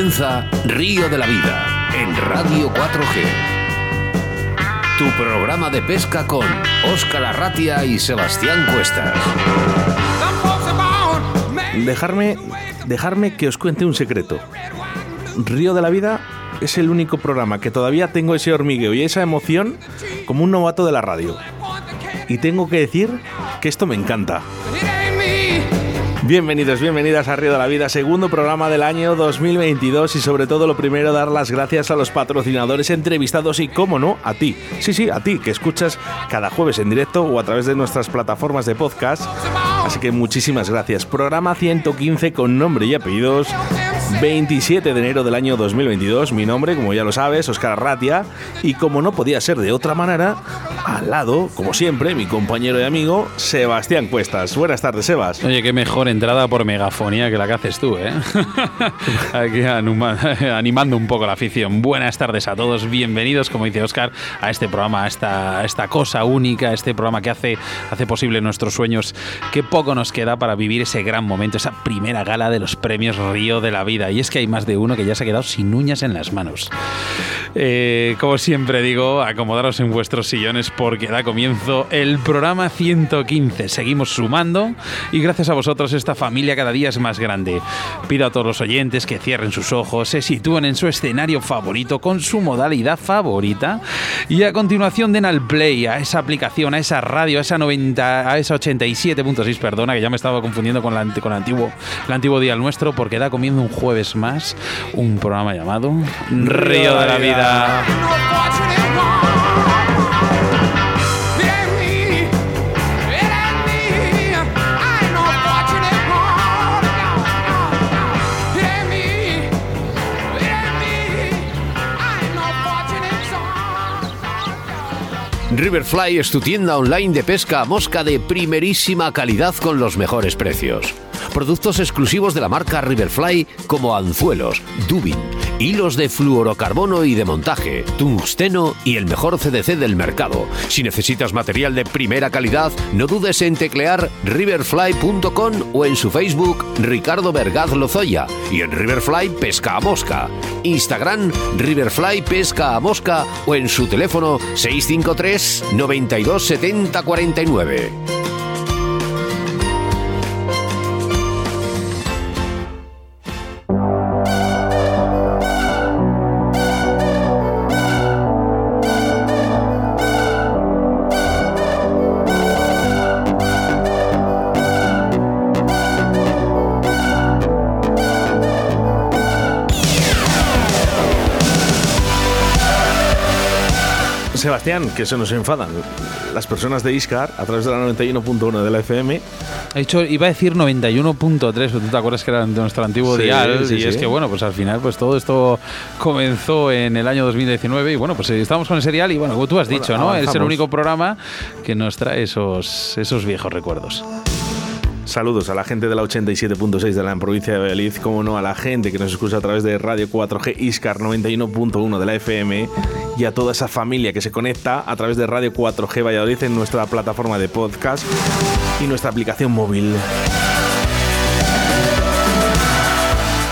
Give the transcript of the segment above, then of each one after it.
comienza Río de la Vida en Radio 4G. Tu programa de pesca con Óscar Arratia y Sebastián Cuestas. Dejarme, dejarme que os cuente un secreto. Río de la Vida es el único programa que todavía tengo ese hormigueo y esa emoción como un novato de la radio. Y tengo que decir que esto me encanta. Bienvenidos, bienvenidas a Río de la Vida, segundo programa del año 2022 y sobre todo lo primero dar las gracias a los patrocinadores entrevistados y, como no, a ti. Sí, sí, a ti que escuchas cada jueves en directo o a través de nuestras plataformas de podcast. Así que muchísimas gracias. Programa 115 con nombre y apellidos. 27 de enero del año 2022. Mi nombre, como ya lo sabes, Oscar Ratia. Y como no podía ser de otra manera, al lado, como siempre, mi compañero y amigo, Sebastián Cuestas. Buenas tardes, Sebas. Oye, qué mejor entrada por megafonía que la que haces tú, ¿eh? Aquí animando un poco la afición. Buenas tardes a todos, bienvenidos, como dice Oscar, a este programa, a esta, esta cosa única, este programa que hace, hace posible nuestros sueños. Qué poco nos queda para vivir ese gran momento, esa primera gala de los premios Río de la Vida y es que hay más de uno que ya se ha quedado sin uñas en las manos. Eh, como siempre digo, acomodaros en vuestros sillones porque da comienzo el programa 115. Seguimos sumando y gracias a vosotros esta familia cada día es más grande. Pido a todos los oyentes que cierren sus ojos, se sitúen en su escenario favorito con su modalidad favorita y a continuación den al play a esa aplicación, a esa radio, a esa 90, a esa 87.6, perdona, que ya me estaba confundiendo con, la, con el antiguo, el antiguo día nuestro porque da comienzo un juego jueves más un programa llamado Río de la Vida. Riverfly es tu tienda online de pesca a mosca de primerísima calidad con los mejores precios. Productos exclusivos de la marca Riverfly como anzuelos, dubin, hilos de fluorocarbono y de montaje, tungsteno y el mejor CDC del mercado. Si necesitas material de primera calidad, no dudes en teclear riverfly.com o en su Facebook Ricardo Vergaz Lozoya y en Riverfly Pesca a Mosca. Instagram Riverfly Pesca a Mosca o en su teléfono 653 92 70 49. Sebastián, que se nos enfadan las personas de Iscar a través de la 91.1 de la FM. He dicho, iba a decir 91.3, tú te acuerdas que era de nuestro antiguo dial, y es que bueno, pues al final pues todo esto comenzó en el año 2019 y bueno, pues estamos con ese dial y bueno, como tú has dicho, ¿no? Es el único programa que nos trae esos, esos viejos recuerdos. Saludos a la gente de la 87.6 de la provincia de Valladolid, como no a la gente que nos escucha a través de Radio 4G Iscar 91.1 de la FM y a toda esa familia que se conecta a través de Radio 4G Valladolid en nuestra plataforma de podcast y nuestra aplicación móvil.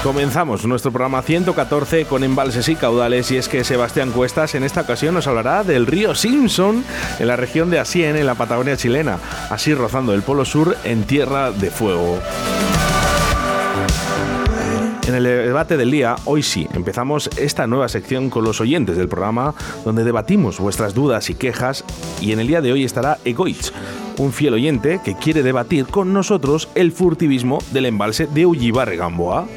Comenzamos nuestro programa 114 con embalses y caudales y es que Sebastián Cuestas en esta ocasión nos hablará del río Simpson en la región de Asien, en la Patagonia chilena, así rozando el Polo Sur en Tierra de Fuego. En el debate del día, hoy sí, empezamos esta nueva sección con los oyentes del programa, donde debatimos vuestras dudas y quejas, y en el día de hoy estará Egoitz, un fiel oyente que quiere debatir con nosotros el furtivismo del embalse de Ullibarre Gamboa.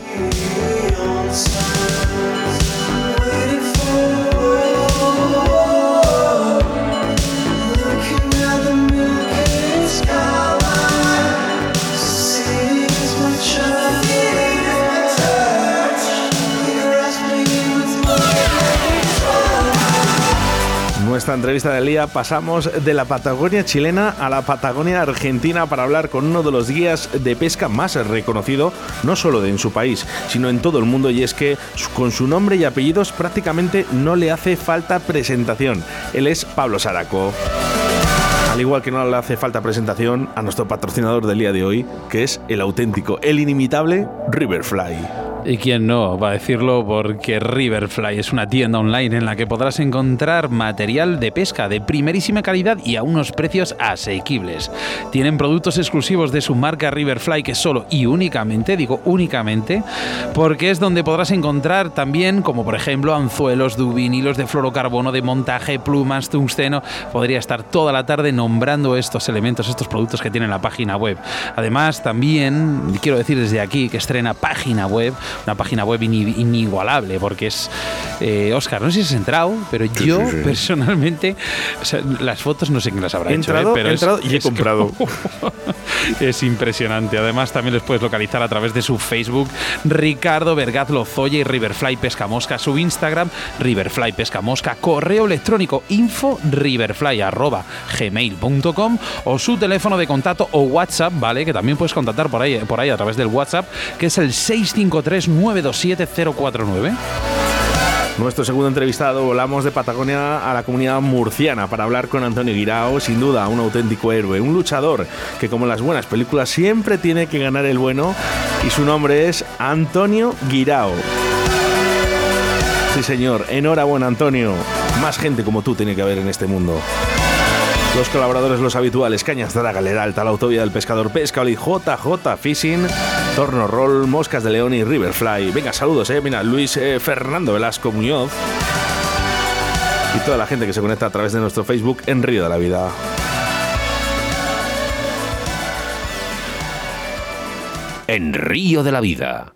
Nuestra entrevista del día pasamos de la Patagonia chilena a la Patagonia argentina para hablar con uno de los guías de pesca más reconocido, no solo en su país, sino en todo el mundo, y es que con su nombre y apellidos prácticamente no le hace falta presentación. Él es Pablo Saraco. Al igual que no le hace falta presentación a nuestro patrocinador del día de hoy, que es el auténtico, el inimitable Riverfly. ¿Y quién no? Va a decirlo porque Riverfly es una tienda online en la que podrás encontrar material de pesca de primerísima calidad y a unos precios asequibles. Tienen productos exclusivos de su marca Riverfly que solo y únicamente, digo únicamente, porque es donde podrás encontrar también, como por ejemplo, anzuelos, dubin, hilos de fluorocarbono, de montaje, plumas, tungsteno. Podría estar toda la tarde nombrando estos elementos, estos productos que tiene la página web. Además, también quiero decir desde aquí que estrena página web una página web inigualable, porque es. Oscar, eh, no sé si has entrado, pero yo personalmente. las fotos no sé quién las habrá he hecho. ¿eh? Pero he entrado y he comprado. es impresionante. Además, también les puedes localizar a través de su Facebook, Ricardo Vergaz Lozoya y Riverfly Pesca Mosca, su Instagram, Riverfly Pesca Mosca, correo electrónico info riverfly arroba gmail.com o su teléfono de contacto o WhatsApp, ¿vale? Que también puedes contactar por ahí, por ahí a través del WhatsApp, que es el 653 927 Nuestro segundo entrevistado, volamos de Patagonia a la comunidad murciana para hablar con Antonio Guirao, sin duda un auténtico héroe, un luchador que como en las buenas películas siempre tiene que ganar el bueno y su nombre es Antonio Guirao. Sí señor, enhorabuena Antonio, más gente como tú tiene que haber en este mundo. Los colaboradores, los habituales, Cañas Draga, Leralta, la Autovía del Pescador, Pesca, JJ Fishing, Torno Roll, Moscas de León y Riverfly. Venga, saludos, eh. Mira, Luis eh, Fernando Velasco Muñoz. Y toda la gente que se conecta a través de nuestro Facebook en Río de la Vida. En Río de la Vida,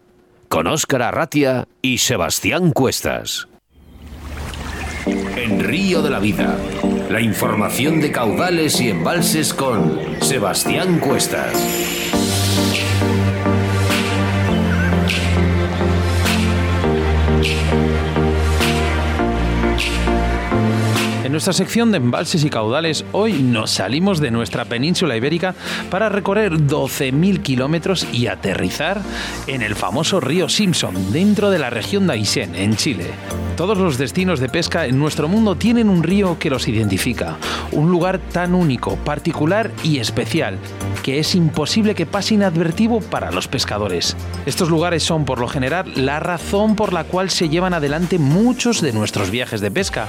con Óscar Arratia y Sebastián Cuestas. En Río de la Vida la información de caudales y embalses con Sebastián Cuestas. Nuestra sección de embalses y caudales, hoy nos salimos de nuestra península ibérica para recorrer 12.000 kilómetros y aterrizar en el famoso río Simpson, dentro de la región de Aysén, en Chile. Todos los destinos de pesca en nuestro mundo tienen un río que los identifica, un lugar tan único, particular y especial, que es imposible que pase inadvertido para los pescadores. Estos lugares son, por lo general, la razón por la cual se llevan adelante muchos de nuestros viajes de pesca,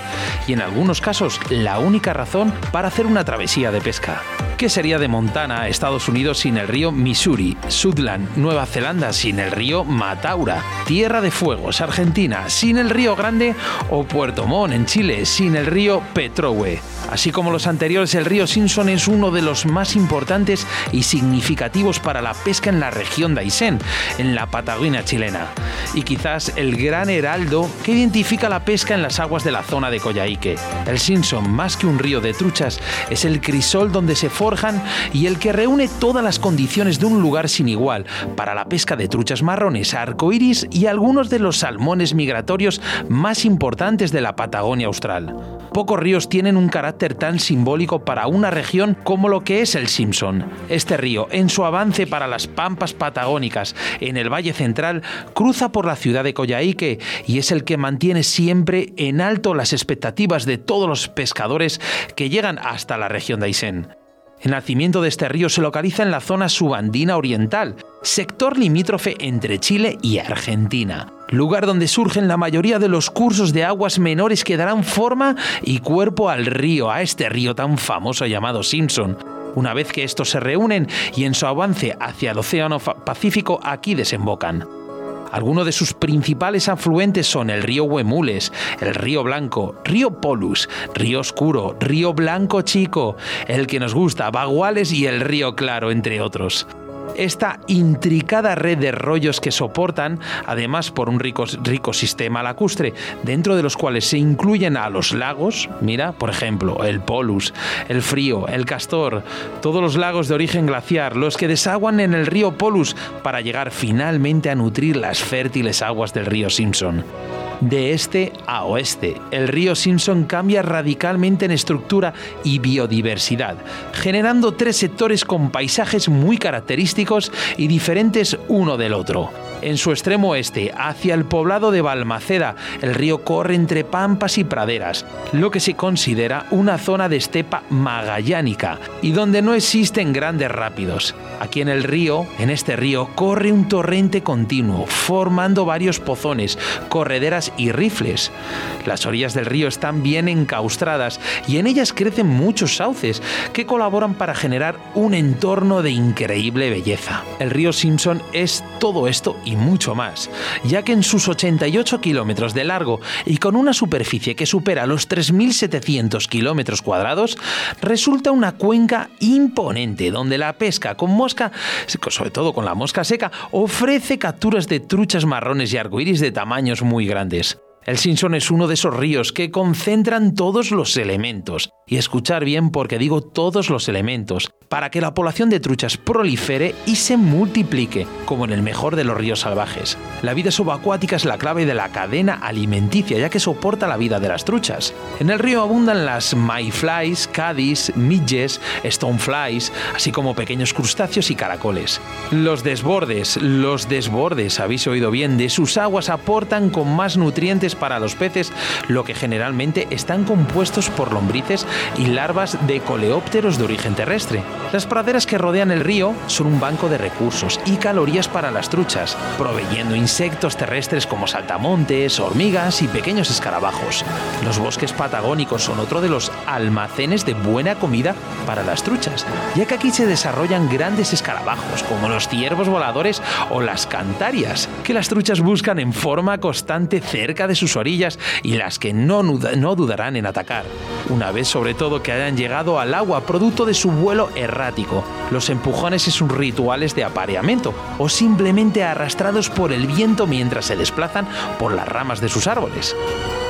y en algunos casos la única razón para hacer una travesía de pesca. ¿Qué sería de Montana, Estados Unidos, sin el río Missouri? Sudland, Nueva Zelanda, sin el río Mataura. Tierra de Fuegos, Argentina, sin el río Grande. O Puerto Montt, en Chile, sin el río Petrowe. Así como los anteriores, el río Simpson es uno de los más importantes y significativos para la pesca en la región de Aysén, en la Patagonia chilena. Y quizás el gran heraldo que identifica la pesca en las aguas de la zona de Coyhaique. El Simpson, más que un río de truchas, es el crisol donde se y el que reúne todas las condiciones de un lugar sin igual para la pesca de truchas marrones, arcoíris y algunos de los salmones migratorios más importantes de la Patagonia austral. Pocos ríos tienen un carácter tan simbólico para una región como lo que es el Simpson. Este río, en su avance para las pampas patagónicas en el Valle Central, cruza por la ciudad de Coyhaique y es el que mantiene siempre en alto las expectativas de todos los pescadores que llegan hasta la región de Aysén. El nacimiento de este río se localiza en la zona subandina oriental, sector limítrofe entre Chile y Argentina, lugar donde surgen la mayoría de los cursos de aguas menores que darán forma y cuerpo al río, a este río tan famoso llamado Simpson. Una vez que estos se reúnen y en su avance hacia el Océano Pacífico aquí desembocan. Algunos de sus principales afluentes son el río Huemules, el río Blanco, río Polus, río Oscuro, río Blanco Chico, el que nos gusta, Baguales y el río Claro, entre otros esta intricada red de rollos que soportan, además por un rico, sistema lacustre, dentro de los cuales se incluyen a los lagos, mira, por ejemplo, el Polus, el Frío, el Castor, todos los lagos de origen glaciar, los que desaguan en el río Polus para llegar finalmente a nutrir las fértiles aguas del río Simpson de este a oeste. El río Simpson cambia radicalmente en estructura y biodiversidad, generando tres sectores con paisajes muy característicos y diferentes uno del otro. En su extremo oeste, hacia el poblado de Balmaceda, el río corre entre pampas y praderas, lo que se considera una zona de estepa magallánica y donde no existen grandes rápidos. Aquí en el río, en este río, corre un torrente continuo, formando varios pozones, correderas y rifles. Las orillas del río están bien encaustradas y en ellas crecen muchos sauces que colaboran para generar un entorno de increíble belleza. El río Simpson es todo esto y mucho más, ya que en sus 88 kilómetros de largo y con una superficie que supera los 3.700 kilómetros cuadrados, resulta una cuenca imponente donde la pesca con mosca, sobre todo con la mosca seca, ofrece capturas de truchas marrones y arcoíris de tamaños muy grandes. El Simpson es uno de esos ríos que concentran todos los elementos, y escuchar bien porque digo todos los elementos, para que la población de truchas prolifere y se multiplique, como en el mejor de los ríos salvajes. La vida subacuática es la clave de la cadena alimenticia, ya que soporta la vida de las truchas. En el río abundan las mayflies, caddies, midges, stoneflies, así como pequeños crustáceos y caracoles. Los desbordes, los desbordes, habéis oído bien, de sus aguas aportan con más nutrientes para los peces, lo que generalmente están compuestos por lombrices y larvas de coleópteros de origen terrestre. Las praderas que rodean el río son un banco de recursos y calorías para las truchas, proveyendo insectos terrestres como saltamontes, hormigas y pequeños escarabajos. Los bosques patagónicos son otro de los almacenes de buena comida para las truchas, ya que aquí se desarrollan grandes escarabajos como los ciervos voladores o las cantarias, que las truchas buscan en forma constante cerca de sus orillas y las que no, no dudarán en atacar. Una vez sobre todo que hayan llegado al agua producto de su vuelo errático, los empujones y sus rituales de apareamiento, o simplemente arrastrados por el viento mientras se desplazan por las ramas de sus árboles.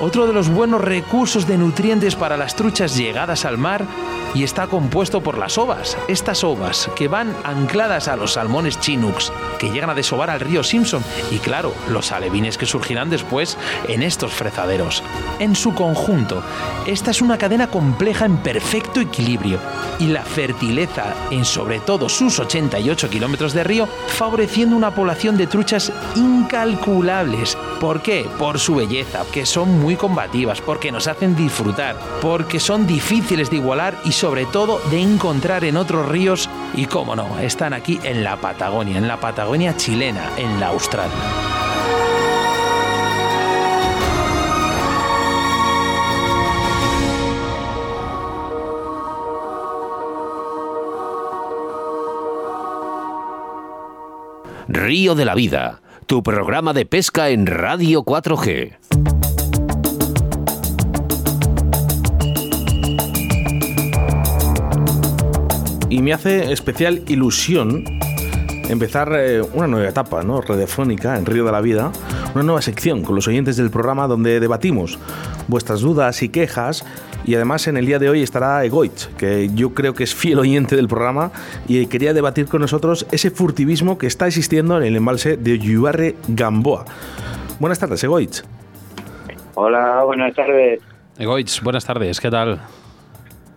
Otro de los buenos recursos de nutrientes para las truchas llegadas al mar y está compuesto por las ovas. Estas ovas que van ancladas a los salmones chinooks que llegan a desovar al río Simpson y claro, los alevines que surgirán después en estos frezaderos. En su conjunto, esta es una cadena en perfecto equilibrio y la fertileza en sobre todo sus 88 kilómetros de río, favoreciendo una población de truchas incalculables. ¿Por qué? Por su belleza, que son muy combativas, porque nos hacen disfrutar, porque son difíciles de igualar y sobre todo de encontrar en otros ríos y, cómo no, están aquí en la Patagonia, en la Patagonia chilena, en la Austral. Río de la Vida, tu programa de pesca en Radio 4G. Y me hace especial ilusión empezar eh, una nueva etapa ¿no? radiofónica en Río de la Vida, una nueva sección con los oyentes del programa donde debatimos vuestras dudas y quejas y además en el día de hoy estará Egoitz, que yo creo que es fiel oyente del programa y quería debatir con nosotros ese furtivismo que está existiendo en el embalse de Oyuarre Gamboa. Buenas tardes, Egoitz. Hola, buenas tardes. Egoitz, buenas tardes, ¿qué tal?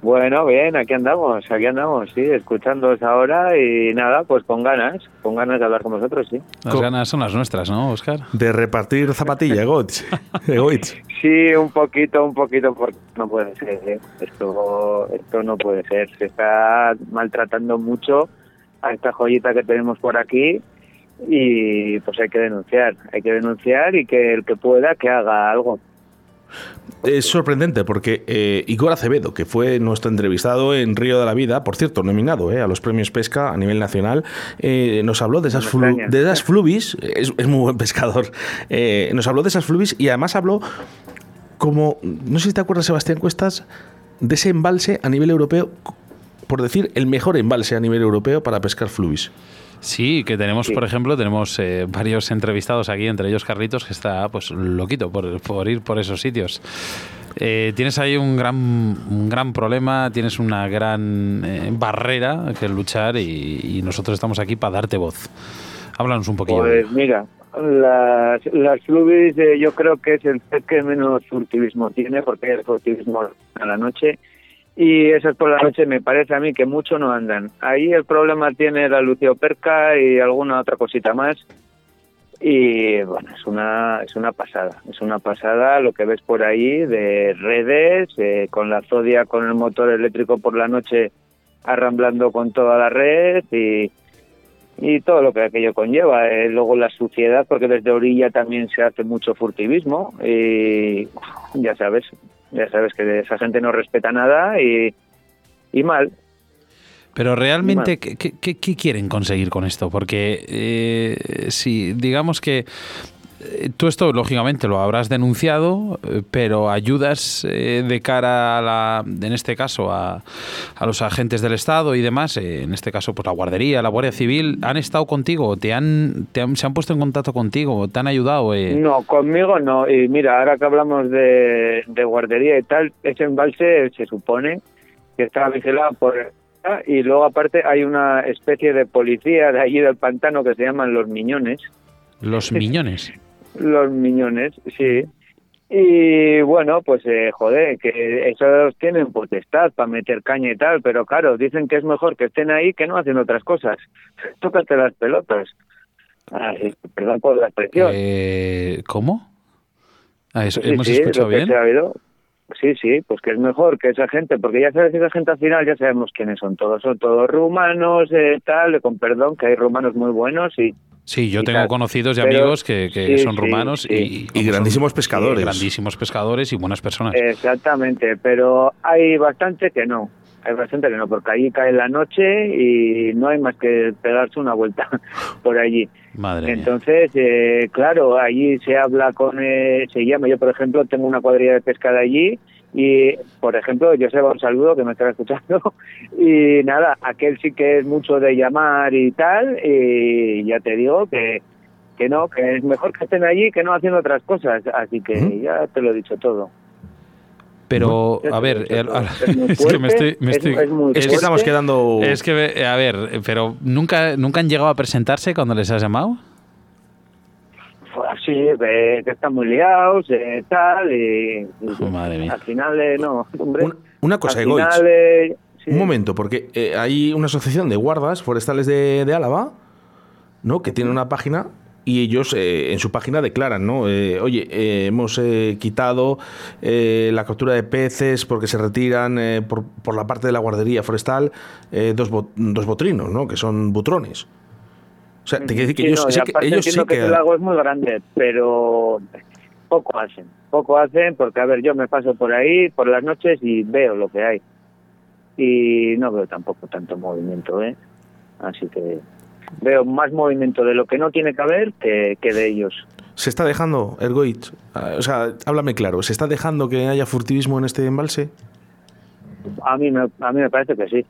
Bueno, bien, aquí andamos, aquí andamos, sí, escuchándoos ahora y nada, pues con ganas, con ganas de hablar con vosotros, sí. Las ganas son las nuestras, ¿no, Oscar? De repartir zapatilla, Egoitz. Sí, un poquito, un poquito, porque no puede ser, ¿eh? esto, esto no puede ser. Se está maltratando mucho a esta joyita que tenemos por aquí y pues hay que denunciar, hay que denunciar y que el que pueda que haga algo. Es sorprendente porque eh, Igor Acevedo, que fue nuestro entrevistado en Río de la Vida, por cierto, nominado eh, a los premios pesca a nivel nacional, eh, nos habló de esas, de esas flubis, es, es, muy buen pescador, nos habló de esas flubis y además habló como, no sé si te acuerdas Sebastián Cuestas, de ese embalse a nivel europeo, por decir, el mejor embalse a nivel europeo para pescar flubis. Sí, que tenemos, por ejemplo, tenemos eh, varios entrevistados aquí, entre ellos Carlitos, que está pues loquito por, por ir por esos sitios. Eh, tienes ahí un gran, un gran problema, tienes una gran eh, barrera que luchar y, y, nosotros estamos aquí para darte voz. Háblanos un poquillo. Pues mira, las, las flubis yo creo que es el que menos furtivismo tiene, porque es furtivismo a la noche y esas por la noche me parece a mí que mucho no andan. Ahí el problema tiene la lucioperca y alguna otra cosita más. y bueno, es una, es una pasada, es una pasada lo que ves por ahí de redes, eh, con la Zodia con el motor eléctrico por la noche arramblando con toda la red y, y todo lo que aquello conlleva. Eh, luego la suciedad, porque desde orilla también se hace mucho furtivismo y ya sabes, ya sabes que esa gente no respeta nada y, y mal. Pero realmente, ¿qué, qué, qué quieren conseguir con esto? Porque eh, si digamos que tú esto, lógicamente, lo habrás denunciado, eh, pero ayudas eh, de cara a la, en este caso, a, a los agentes del Estado y demás, en este caso, pues la Guardería, la Guardia Civil, ¿han estado contigo? ¿Te han, te han, ¿Se han puesto en contacto contigo? ¿Te han ayudado? No, conmigo no. Y mira, ahora que hablamos de, de guardería y tal, ese embalse se supone que está vigilado por y luego aparte hay una especie de policía de allí del pantano que se llaman los miñones. Los miñones. Los miñones, sí. Y bueno, pues eh, joder, que esos tienen potestad para meter caña y tal, pero claro, dicen que es mejor que estén ahí que no haciendo otras cosas. Tócate las pelotas. Ay, perdón por la expresión. Eh, ¿Cómo? Ah, eso, Sí, ¿Hemos sí, escuchado bien? se ha oído. Sí, sí, pues que es mejor que esa gente, porque ya sabes que esa gente al final ya sabemos quiénes son todos, son todos rumanos, eh, tal, con perdón, que hay rumanos muy buenos y Sí, yo tengo tal. conocidos y Pero- amigos que, que sí, son sí, rumanos sí. y, Y grandísimos son- pescadores. grandísimos pescadores y buenas personas. Exactamente, pero hay bastante que no. Hay bastante que no, porque allí cae la noche y no hay más que pegarse una vuelta por allí. Madre mía. Entonces, eh, claro, allí se habla con, eh, se llama, yo por ejemplo tengo una cuadrilla de pesca de allí y, por ejemplo, Joseba, un saludo que me estará escuchando y nada, aquel sí que es mucho de llamar y tal y ya te digo que, que no, que es mejor que estén allí que no haciendo otras cosas, así que ya te lo he dicho todo. Pero, a ver, Es que me estoy... me es- estoy- es muy Es que estamos quedando... es que, a ver, pero nunca, nunca han llegado a presentarse cuando les has llamado. Así, ve que están muy liados, eh, tal, y, Madre mía. al final, eh, no, hombre. Un- una cosa, final, eh, sí. Un momento, porque eh, hay una asociación de guardas forestales de, de Álava, ¿no? Que tiene una página y ellos eh, en su página declaran, ¿no? Eh, Oye, eh, hemos eh, quitado eh, la captura de peces porque se retiran eh, por, por la parte de la guardería forestal eh, dos, bo- dos botrinos, ¿no? Que son butrones. O sea, te quiero decir que Sí, ellos, no, sí que, aparte ellos sí entiendo que que... el lago es muy grande, pero poco hacen. Poco hacen porque, a ver, yo me paso por ahí por las noches y veo lo que hay. Y no veo tampoco tanto movimiento, ¿eh? Así que veo más movimiento de lo que no tiene que haber que, que de ellos. ¿Se está dejando, Ergoitz? Ah, O sea, háblame claro, ¿se está dejando que haya furtivismo en este embalse? A mí me, a mí me parece que sí.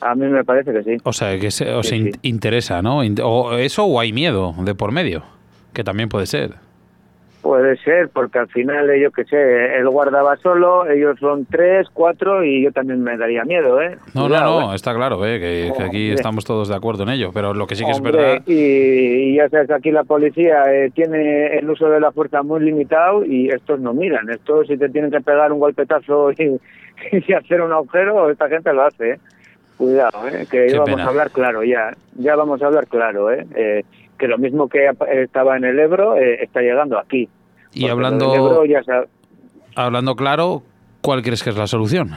A mí me parece que sí. O sea, que se, os Sí, in- sí. interesa, ¿no? O eso o hay miedo de por medio, que también puede ser. Puede ser, porque al final, eh, yo qué sé, él guardaba solo, ellos son tres, cuatro, y yo también me daría miedo, ¿eh? No, Cuidado, no, no, ¿eh? está claro, ¿eh? que, que aquí Hombre. estamos todos de acuerdo en ello, pero lo que sí que es verdad... Y, y ya sabes, aquí la policía eh, tiene el uso de la fuerza muy limitado y estos no miran. Estos, si te tienen que pegar un golpetazo y, y hacer un agujero, esta gente lo hace, ¿eh? Cuidado, ¿eh? Que vamos pena. a hablar claro ya. Ya vamos a hablar claro, ¿eh? Eh, que lo mismo que estaba en el Ebro eh, está llegando aquí. Y hablando, Ebro ya hablando claro, ¿cuál crees que es la solución?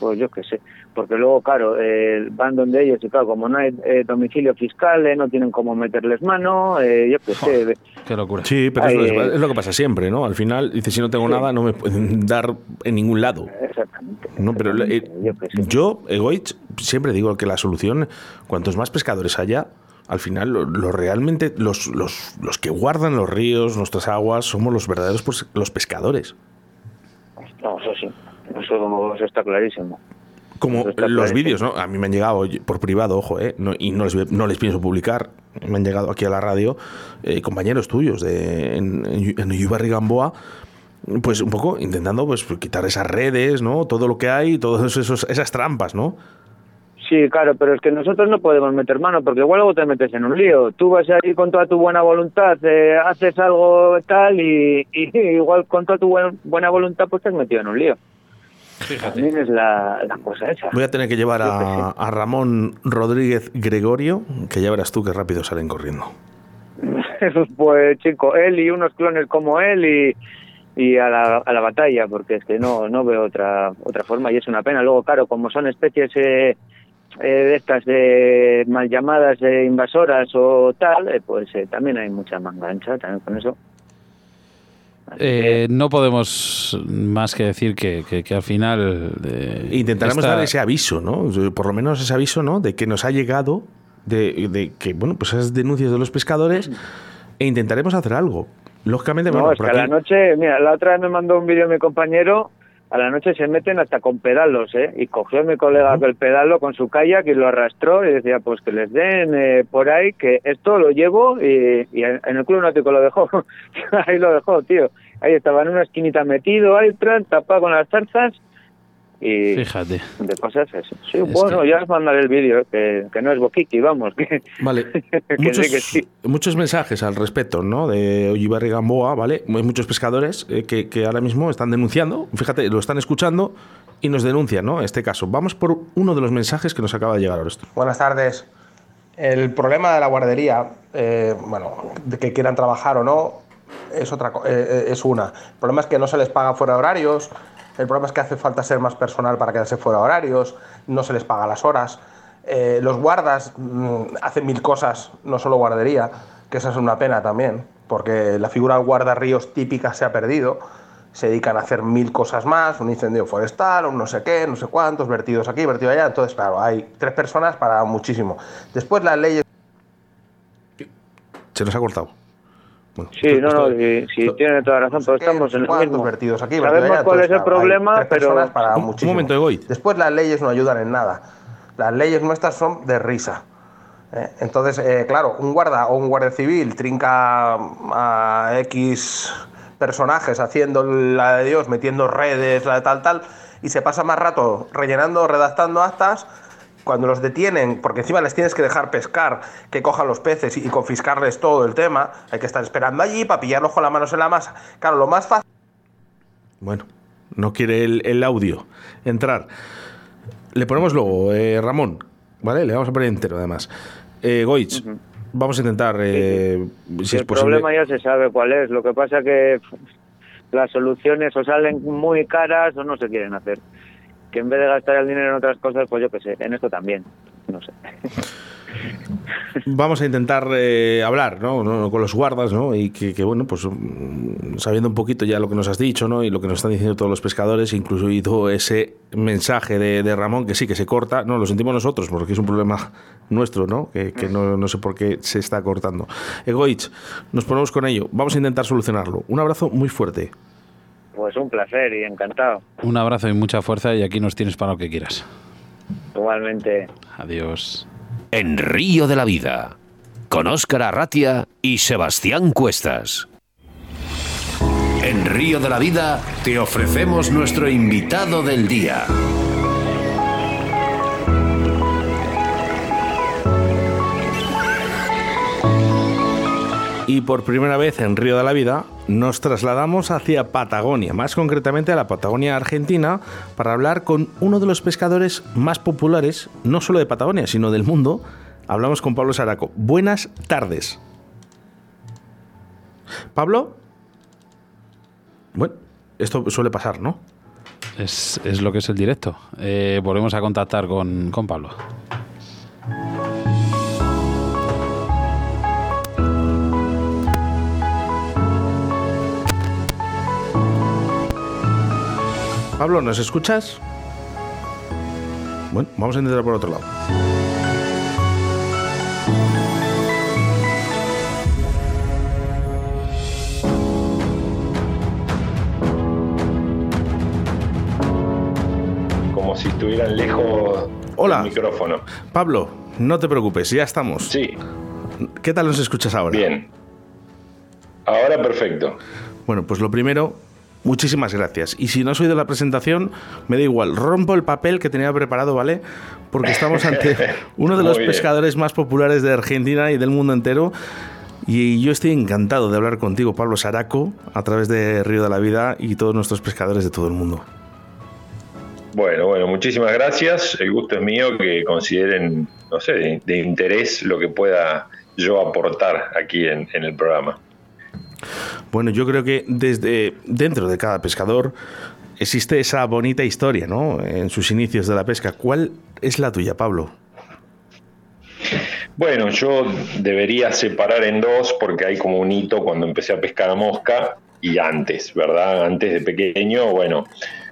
Pues yo qué sé, porque luego, claro, eh, van donde ellos y claro, como no hay eh, domicilio fiscal, eh, no tienen cómo meterles mano, eh, yo qué sé. Qué locura. Sí, pero es, Ay, lo, es lo que pasa siempre, ¿no? Al final, dice, si no tengo Sí. nada, no me pueden dar en ningún lado. Exactamente. No, pero eh, exactamente, yo yo, Egoitz, siempre digo que la solución, cuantos más pescadores haya, al final, lo, lo realmente, los, los, los que guardan los ríos, nuestras aguas, somos los verdaderos pues, los pescadores. No, eso sí, eso, eso está clarísimo. Como los vídeos, ¿no? A mí me han llegado por privado, ojo, ¿eh? No- y no les, no les pienso publicar. Me han llegado aquí a la radio eh, compañeros tuyos de, en, en, Gamboa, pues un poco intentando pues quitar esas redes, ¿no? Todo lo que hay, todas esos, esas trampas, ¿no? Sí, claro, pero es que nosotros no podemos meter mano porque igual luego te metes en un lío. Tú vas ahí con toda tu buena voluntad, eh, haces algo tal y, y igual con toda tu buen- buena voluntad pues te has metido en un lío. También es la, la cosa esa. Voy a tener que llevar a, a Ramón Rodríguez Gregorio, que ya verás tú qué rápido salen corriendo. pues chico, él y unos clones como él y, y a, la, a la batalla, porque es que no, no veo otra, otra forma y es una pena. Luego, claro, como son especies eh, eh, de estas de mal llamadas eh, invasoras o tal, eh, pues eh, también hay mucha mangancha también con eso. Eh, no podemos más que decir que, que- que al final. eh, Intentaremos esta- dar ese aviso, ¿no? Por lo menos ese aviso, ¿no? De que nos ha llegado, de, de que, bueno, pues esas denuncias de los pescadores, e intentaremos hacer algo. Lógicamente, No, bueno, es que por a la aquí- noche, mira, la otra vez me mandó un vídeo mi compañero, a la noche se meten hasta con pedalos, ¿eh? Y cogió mi colega el pedalo con su kayak y lo arrastró y decía, pues que les den eh, por ahí, que esto lo llevo y, en el club náutico lo dejó. ahí lo dejó, tío. Ahí estaba en una esquinita metido, ahí, tran, tapado con las zarzas y Fíjate. de cosas eso. Sí, Es bueno, que- ya os mandaré el vídeo, que, que no es boquiqui, vamos, que, Vale, que muchos, sí, que sí. muchos mensajes al respecto, ¿no? De Ollivar y Gamboa, ¿vale? Hay muchos pescadores eh, que, que ahora mismo están denunciando, fíjate, lo están escuchando y nos denuncian, ¿no? Este caso. Vamos por uno de los mensajes que nos acaba de llegar ahora. esto. Buenas tardes. El problema de la guardería, eh, bueno, de que quieran trabajar o no, es otra eh, eh, es una. El problema es que no se les paga fuera de horarios. El problema es que hace falta ser más personal para quedarse fuera de horarios. No se les paga las horas. Eh, los guardas mm, hacen mil cosas, no solo guardería, que esa es una pena también, porque la figura del guardarríos típica se ha perdido se dedican a hacer mil cosas más, un incendio forestal, un no sé qué, no sé cuántos, vertidos aquí, vertidos allá. Entonces, claro, hay tres personas para muchísimo. Después las leyes Se nos ha cortado. Bueno, Sí, esto- no, no, esto- esto- tiene toda razón, qué, estamos en el cuántos, mismo. vertidos aquí, Sabemos cuál es el problema, pero personas para Un- momento, Egoit. Después las leyes no ayudan en nada. Las leyes nuestras son de risa. ¿eh? Entonces, eh, claro, un guarda o un guardia civil trinca a X personajes haciendo la de Dios, metiendo redes, la de tal, tal, y se pasa más rato rellenando, redactando actas. Cuando los detienen, porque encima les tienes que dejar pescar, que cojan los peces y, y confiscarles todo el tema, hay que estar esperando allí para pillarlos con las manos en la masa. Claro, lo más fácil. Bueno, no quiere el, el audio entrar. Le ponemos luego, eh, Ramón, ¿vale? Le vamos a poner entero además. Eh, Goitz, vamos a intentar, eh, si Sí, es el posible. problema ya se sabe cuál es. Lo que pasa que las soluciones o salen muy caras o no se quieren hacer. Que en vez de gastar el dinero en otras cosas, pues yo qué sé, en esto también. No sé. Vamos a intentar eh, hablar ¿no? con los guardas ¿no? y que, bueno, pues mm, sabiendo un poquito ya lo que nos has dicho ¿no? y lo que nos están diciendo todos los pescadores, incluido ese mensaje de, de Ramón que sí que se corta, no lo sentimos nosotros porque es un problema nuestro, ¿no? que, que no, no sé por qué se está cortando. Egoich, nos ponemos con ello, vamos a intentar solucionarlo. Un abrazo muy fuerte. Pues un placer y encantado. Un abrazo y mucha fuerza y aquí nos tienes para lo que quieras. Igualmente. Adiós. En Río de la Vida, con Óscar Arratia y Sebastián Cuestas. En Río de la Vida te ofrecemos nuestro invitado del día. Y por primera vez en Río de la Vida nos trasladamos hacia Patagonia, más concretamente a la Patagonia Argentina, para hablar con uno de los pescadores más populares, no solo de Patagonia, sino del mundo. Hablamos con Pablo Saraco. Buenas tardes. Pablo. Bueno, esto suele pasar, ¿no? Es, es lo que es el directo. Eh, volvemos a contactar con, con Pablo. Pablo, ¿nos escuchas? Bueno, vamos a intentar por otro lado. como si estuvieran lejos Hola. del micrófono. Pablo, no te preocupes, ya estamos. Sí, ¿Qué tal nos escuchas ahora? bien. Ahora perfecto. Bueno, pues lo primero, muchísimas gracias. Y si no has oído la presentación, me da igual, rompo el papel que tenía preparado, ¿vale? Porque estamos ante uno de los pescadores más populares de Argentina y del mundo entero. Y yo estoy encantado de hablar contigo, Pablo Saraco, a través de Río de la Vida y todos nuestros pescadores de todo el mundo. Bueno, bueno, muchísimas gracias. El gusto es mío que consideren, no sé, de, interés lo que pueda yo aportar aquí en, en el programa. Bueno, yo creo que desde dentro de cada pescador existe esa bonita historia, ¿no? En sus inicios de la pesca. ¿Cuál es la tuya, Pablo? Bueno, yo debería separar en dos porque hay como un hito cuando empecé a pescar a mosca y antes, ¿verdad? Antes de pequeño, bueno,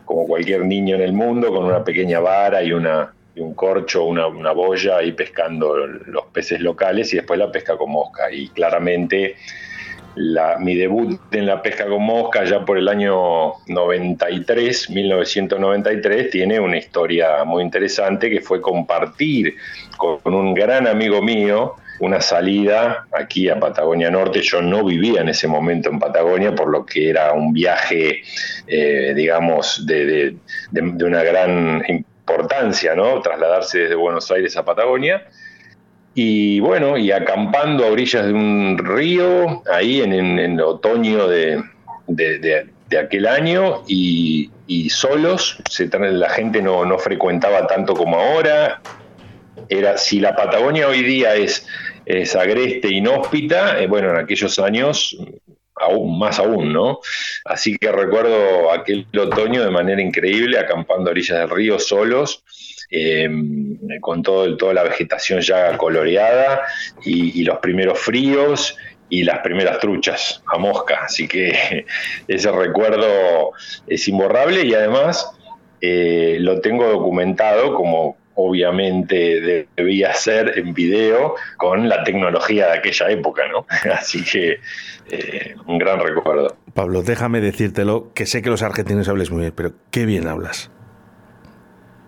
como cualquier niño en el mundo, con una pequeña vara y una un corcho, una, una boya ahí pescando los peces locales y después la pesca con mosca. Y claramente mi debut en la pesca con mosca ya por el año 93, 1993, tiene una historia muy interesante que fue compartir con un gran amigo mío una salida aquí a Patagonia Norte. Yo no vivía en ese momento en Patagonia, por lo que era un viaje, eh, digamos, de, de una gran importancia, ¿no? Trasladarse desde Buenos Aires a Patagonia y bueno, y acampando a orillas de un río, ahí en, el otoño de, aquel año, y, solos, se, la gente no, frecuentaba tanto como ahora. Era, si la Patagonia hoy día es, es agreste, inhóspita, eh, bueno, en aquellos años aún más aún, ¿no? Así que recuerdo aquel otoño de manera increíble, acampando a orillas del río solos, eh, con todo, toda la vegetación ya coloreada y, los primeros fríos y las primeras truchas a mosca. Así que ese recuerdo es imborrable y además eh, lo tengo documentado como obviamente debía ser en video con la tecnología de aquella época, ¿no? Así que eh, un gran recuerdo. Pablo, déjame decírtelo, que sé que los argentinos hables muy bien, pero qué bien hablas.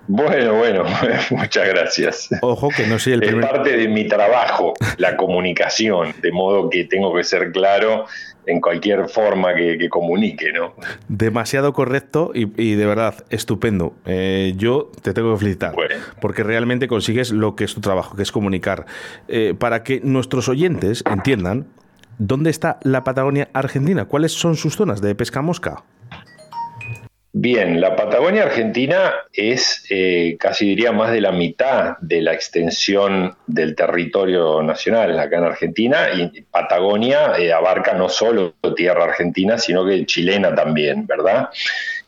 Bueno, bueno, muchas gracias. Ojo que no soy el primer... Es parte de mi trabajo, la comunicación, de modo que tengo que ser claro en cualquier forma que, comunique, ¿no? Demasiado correcto y, de verdad estupendo. Eh, yo te tengo que felicitar porque realmente consigues lo que es tu trabajo, que es comunicar. Eh, para que nuestros oyentes entiendan dónde está la Patagonia Argentina, cuáles son sus zonas de pesca mosca. Bien, la Patagonia Argentina es eh, casi diría más de la mitad de la extensión del territorio nacional acá en Argentina y Patagonia eh, abarca no solo tierra argentina, sino que chilena también, ¿verdad?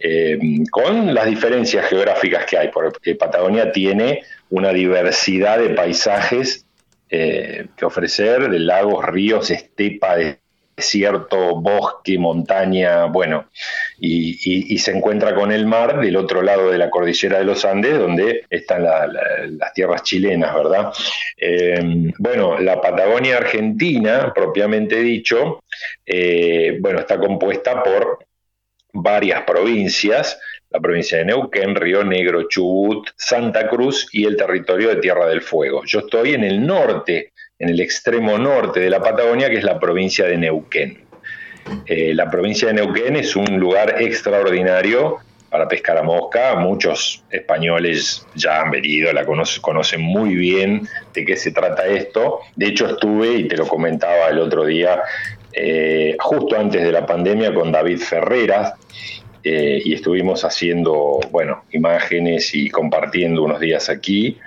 Eh, con las diferencias geográficas que hay, porque Patagonia tiene una diversidad de paisajes que ofrecer, de lagos, ríos, estepa, de desierto, bosque, montaña, bueno, y, se encuentra con el mar del otro lado de la cordillera de los Andes, donde están las tierras chilenas, ¿verdad? Eh, bueno, la Patagonia Argentina, propiamente dicho, eh, bueno, está compuesta por varias provincias, la provincia de Neuquén, Río Negro, Chubut, Santa Cruz y el territorio de Tierra del Fuego. Yo estoy en el norte en el extremo norte de la Patagonia, que es la provincia de Neuquén. Eh, la provincia de Neuquén es un lugar extraordinario para pescar a mosca. Muchos españoles ya han venido, la conocen, muy bien de qué se trata esto. De hecho, estuve, y te lo comentaba el otro día, eh, justo antes de la pandemia con David Ferreras, eh, y estuvimos haciendo, bueno, imágenes y compartiendo unos días aquí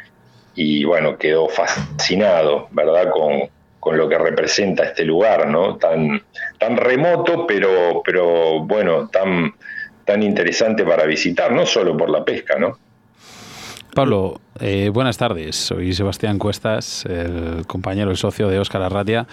y bueno, quedó fascinado, ¿verdad? Con, lo que representa este lugar, ¿no? Tan, tan remoto, pero, pero bueno, tan, tan interesante para visitar, no solo por la pesca, ¿no? Pablo, eh, buenas tardes. Soy Sebastián Cuestas, el compañero y socio de Óscar Arratia.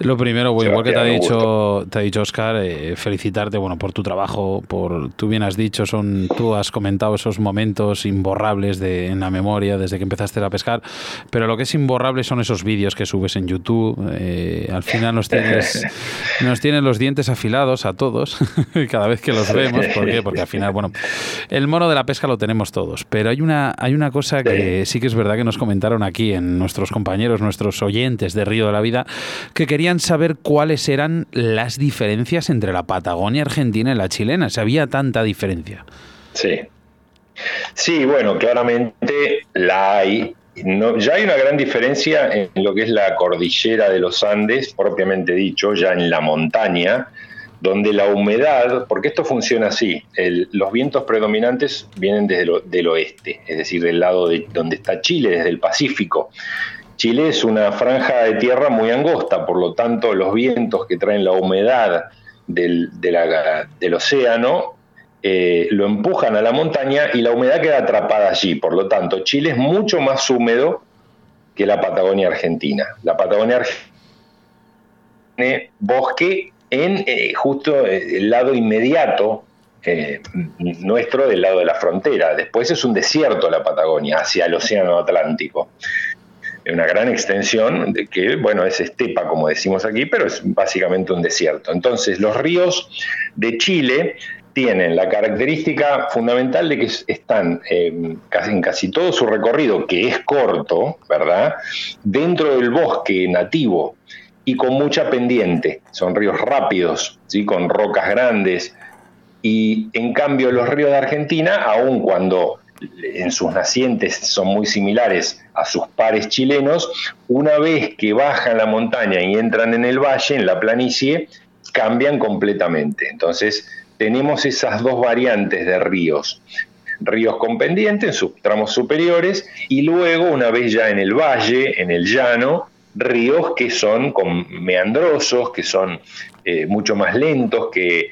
Lo primero, igual que te ha dicho, te ha dicho Óscar, eh, felicitarte bueno, por tu trabajo, por tú bien has dicho, son tú has comentado esos momentos imborrables de, en la memoria desde que empezaste a pescar, pero lo que es imborrable son esos vídeos que subes en YouTube. Eh, al final nos tienes, nos tienes los dientes afilados a todos cada vez que los vemos. ¿Por qué? Porque al final, bueno, el mono de la pesca lo tenemos todos, pero hay una, hay una cosa que sí que es verdad que nos comentaron aquí en nuestros compañeros, nuestros oyentes de Río de la Vida, que querían saber cuáles eran las diferencias entre la Patagonia argentina y la chilena. Si había tanta diferencia. Sí. Sí, bueno, claramente la hay. No, ya hay una gran diferencia en lo que es la cordillera de los Andes, propiamente dicho, ya en la montaña, donde la humedad, porque esto funciona así, los vientos predominantes vienen desde del oeste, es decir, del lado de donde está Chile, desde el Pacífico. Chile es una franja de tierra muy angosta, por lo tanto los vientos que traen la humedad del, del océano eh, lo empujan a la montaña y la humedad queda atrapada allí. Por lo tanto, Chile es mucho más húmedo que la Patagonia Argentina. La Patagonia Argentina tiene bosque en eh, justo eh, el lado inmediato nuestro del lado de la frontera. Después es un desierto la Patagonia, hacia el Océano Atlántico. Una gran extensión de que, bueno, es estepa, como decimos aquí, pero es básicamente un desierto. Entonces, los ríos de Chile tienen la característica fundamental de que están eh, en casi todo su recorrido, que es corto, ¿verdad? Dentro del bosque nativo y con mucha pendiente. Son ríos rápidos, ¿sí? con rocas grandes. Y en cambio los ríos de Argentina, aun cuando en sus nacientes son muy similares a sus pares chilenos, una vez que bajan la montaña y entran en el valle, en la planicie, cambian completamente. Entonces, tenemos esas dos variantes de ríos. Ríos con pendiente en sus tramos superiores y luego, una vez ya en el valle, en el llano, ríos que son con meandrosos, que son eh, mucho más lentos, que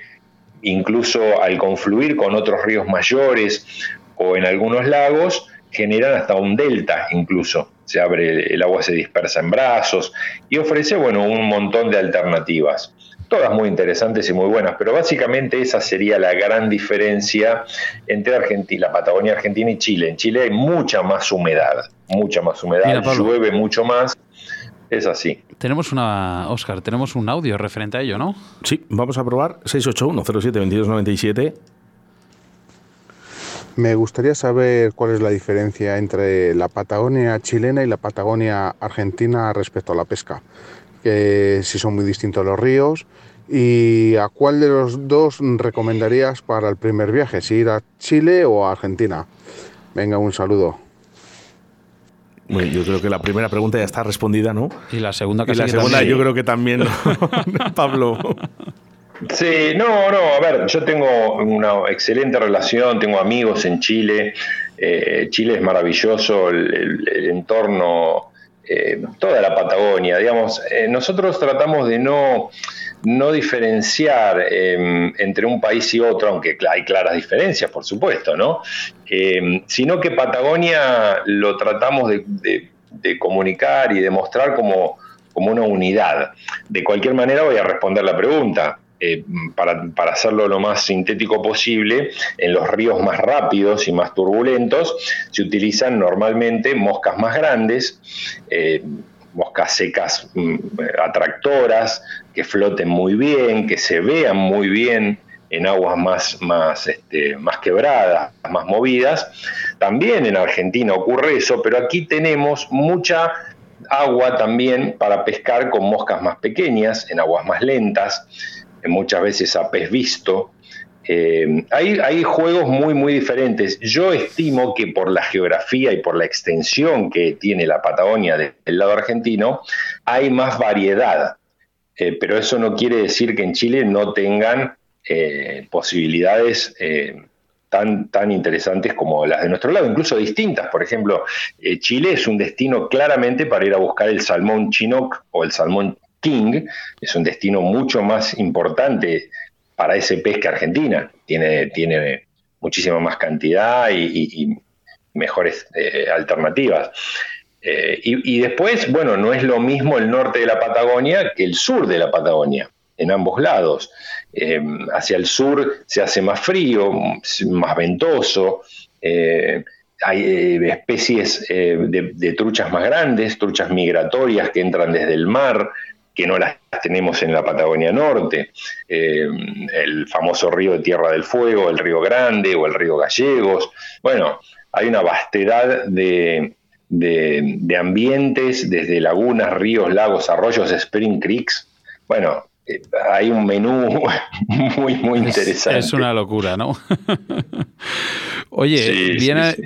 incluso al confluir con otros ríos mayores o en algunos lagos, generan hasta un delta incluso. Se abre, el agua se dispersa en brazos y ofrece, bueno, un montón de alternativas todas muy interesantes y muy buenas, pero básicamente esa sería la gran diferencia entre Argentina, la Patagonia Argentina y Chile. En Chile hay mucha más humedad, mucha más humedad, llueve mucho más. Es así. Tenemos una, Oscar, tenemos un audio referente a ello, ¿no? Sí, vamos a probar 681-07-2297. Me gustaría saber cuál es la diferencia entre la Patagonia chilena y la Patagonia argentina respecto a la pesca que si son muy distintos los ríos. ¿Y a cuál de los dos recomendarías para el primer viaje? ¿Si ir a Chile o a Argentina? Venga, un saludo. Bueno, yo creo que la primera pregunta ya está respondida, ¿no? Y la segunda Y la segunda yo creo que también, Pablo. Sí, no, no, a ver, yo tengo una excelente relación, tengo amigos en Chile, eh, Chile es maravilloso, el entorno eh, toda la Patagonia. Digamos, eh, nosotros tratamos de no, no diferenciar em, entre un país y otro, aunque hay claras diferencias, por supuesto, ¿no? Em, sino que Patagonia lo tratamos de, comunicar y de mostrar como, como una unidad. De cualquier manera voy a responder la pregunta. Eh, para, hacerlo lo más sintético posible, en los ríos más rápidos y más turbulentos se utilizan normalmente moscas más grandes, eh, moscas secas mm, atractoras, que floten muy bien, que se vean muy bien en aguas más, más, este, más quebradas, más movidas. También en Argentina ocurre eso, pero aquí tenemos mucha agua también para pescar con moscas más pequeñas, en aguas más lentas muchas veces a pez visto. Eh, hay, hay, juegos muy, muy diferentes. Yo estimo que por la geografía y por la extensión que tiene la Patagonia del lado argentino, hay más variedad. Eh, pero eso no quiere decir que en Chile no tengan eh, posibilidades tan, tan interesantes como las de nuestro lado, incluso distintas. Por ejemplo, Chile es un destino claramente para ir a buscar el salmón chinook o el salmón King es un destino mucho más importante para ese pez que Argentina. Tiene, tiene muchísima más cantidad y, mejores eh, alternativas. Eh, y, después, bueno, no es lo mismo el norte de la Patagonia que el sur de la Patagonia, en ambos lados. Eh, hacia el sur se hace más frío, más ventoso. hay especies de, de, truchas más grandes, truchas migratorias que entran desde el mar, que no las tenemos en la Patagonia Norte, eh, el famoso río de Tierra del Fuego, el río Grande o el río Gallegos. Bueno, hay una vastedad de, ambientes, desde lagunas, ríos, lagos, arroyos, spring creeks. Bueno, eh, hay un menú muy, muy interesante. Es, una locura, ¿no? Oye,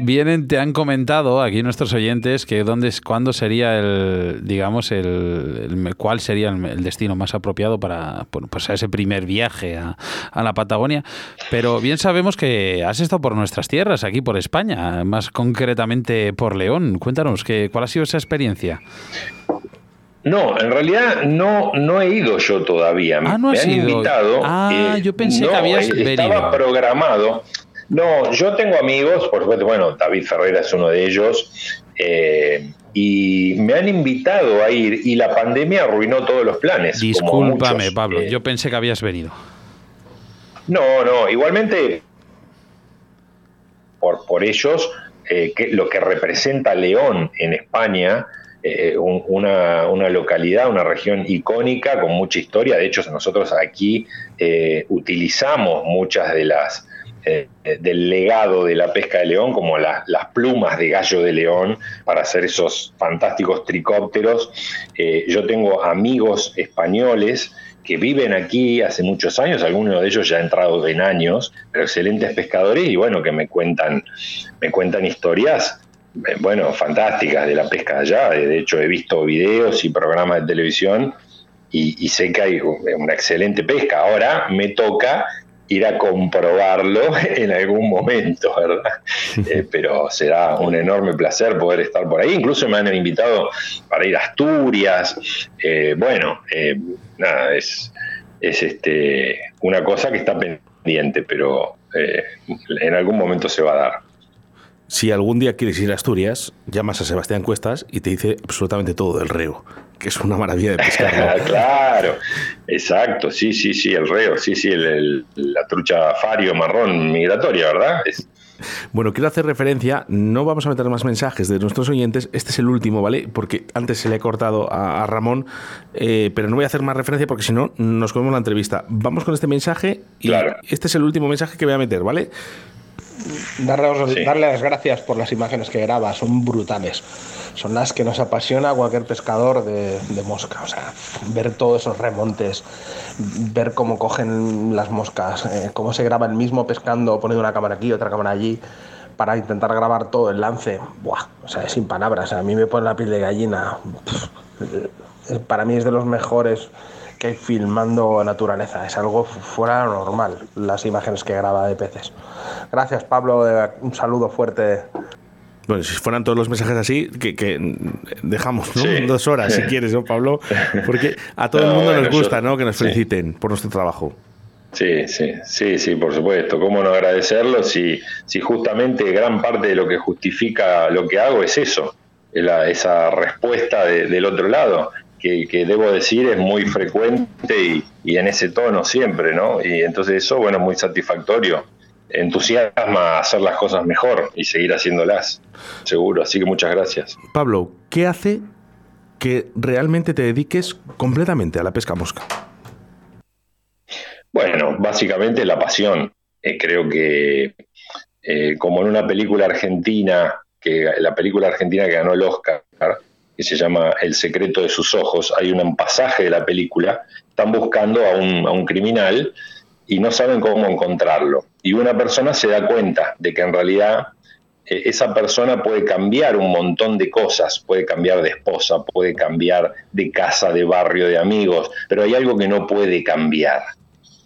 vienen, te han comentado aquí nuestros oyentes que dónde, cuándo sería el, digamos, el, cuál sería el, destino más apropiado para pues ese primer viaje a, a, la Patagonia. Pero bien sabemos que has estado por nuestras tierras, aquí por España, más concretamente por León. Cuéntanos, que, ¿cuál ha sido esa experiencia? No, en realidad no, no he ido yo todavía. Ah, no has ido. invitado. Ah, yo pensé que habías estaba programado. No, yo tengo amigos, por supuesto, bueno, David Ferreira es uno de ellos, eh, y me han invitado a ir y la pandemia arruinó todos los planes. Discúlpame, Pablo, eh, yo pensé que habías venido. No, no, igualmente por, por ellos, eh, que, lo que representa León en España, eh, una, una, localidad, una región icónica con mucha historia. De hecho, nosotros aquí eh, utilizamos muchas de las eh, del legado de la pesca de león, como las plumas de gallo de león, para hacer esos fantásticos tricópteros. yo tengo amigos españoles que viven aquí hace muchos años, algunos de ellos ya han entrado en años, pero excelentes pescadores y bueno, que me cuentan, me cuentan historias bueno, fantásticas de la pesca allá. De hecho, he visto videos y programas de televisión y, sé que hay una excelente pesca. Ahora me toca ir a comprobarlo en algún momento, ¿verdad? Eh, pero será un enorme placer poder estar por ahí. Incluso me han invitado para ir a Asturias. Eh, bueno, nada, es, es este, una cosa que está pendiente, pero en algún momento se va a dar si algún día quieres ir a Asturias, llamas a Sebastián Cuestas y te dice absolutamente todo del reo, que es una maravilla de pescar. claro, exacto, sí, sí, sí, el reo, sí, sí, la trucha fario marrón migratoria, ¿verdad? Bueno, quiero hacer referencia, no vamos a meter más mensajes de nuestros oyentes, este es el último, ¿vale? Porque antes se le he cortado a, Ramón, eh, pero no voy a hacer más referencia porque si no nos comemos la entrevista. Vamos con este mensaje y este es el último mensaje que voy a meter, ¿vale? Darle, darle, las gracias por las imágenes que graba, son brutales. Son las que nos apasiona cualquier pescador de, mosca. O sea, ver todos esos remontes, ver cómo cogen las moscas, eh, cómo se graba el mismo pescando, poniendo una cámara aquí, otra cámara allí, para intentar grabar todo el lance. Buah, o sea, es sin palabras. A mí me pone la piel de gallina. para mí es de los mejores que filmando naturaleza. Es algo fuera de normal, las imágenes que graba de peces. Gracias, Pablo. Un saludo fuerte. Bueno, si fueran todos los mensajes así, que, dejamos dos horas, si quieres, ¿no, Pablo? Porque a todo el mundo nos gusta ¿no? que nos feliciten por nuestro trabajo. Sí, sí, sí, sí, por supuesto. ¿Cómo no agradecerlo si, si justamente gran parte de lo que justifica lo que hago es eso, esa respuesta del otro lado? Que, debo decir es muy frecuente y, en ese tono siempre, ¿no? Y entonces eso, bueno, es muy satisfactorio. Entusiasma hacer las cosas mejor y seguir haciéndolas, seguro. Así que muchas gracias. Pablo, ¿qué hace que realmente te dediques completamente a la pesca mosca? Bueno, básicamente la pasión. Eh, creo que eh, como en una película argentina, que la película argentina que ganó el Oscar, se llama El secreto de sus ojos. Hay un pasaje de la película, están buscando a un, a un criminal y no saben cómo encontrarlo. Y una persona se da cuenta de que en realidad eh, esa persona puede cambiar un montón de cosas, puede cambiar de esposa, puede cambiar de casa, de barrio, de amigos, pero hay algo que no puede cambiar,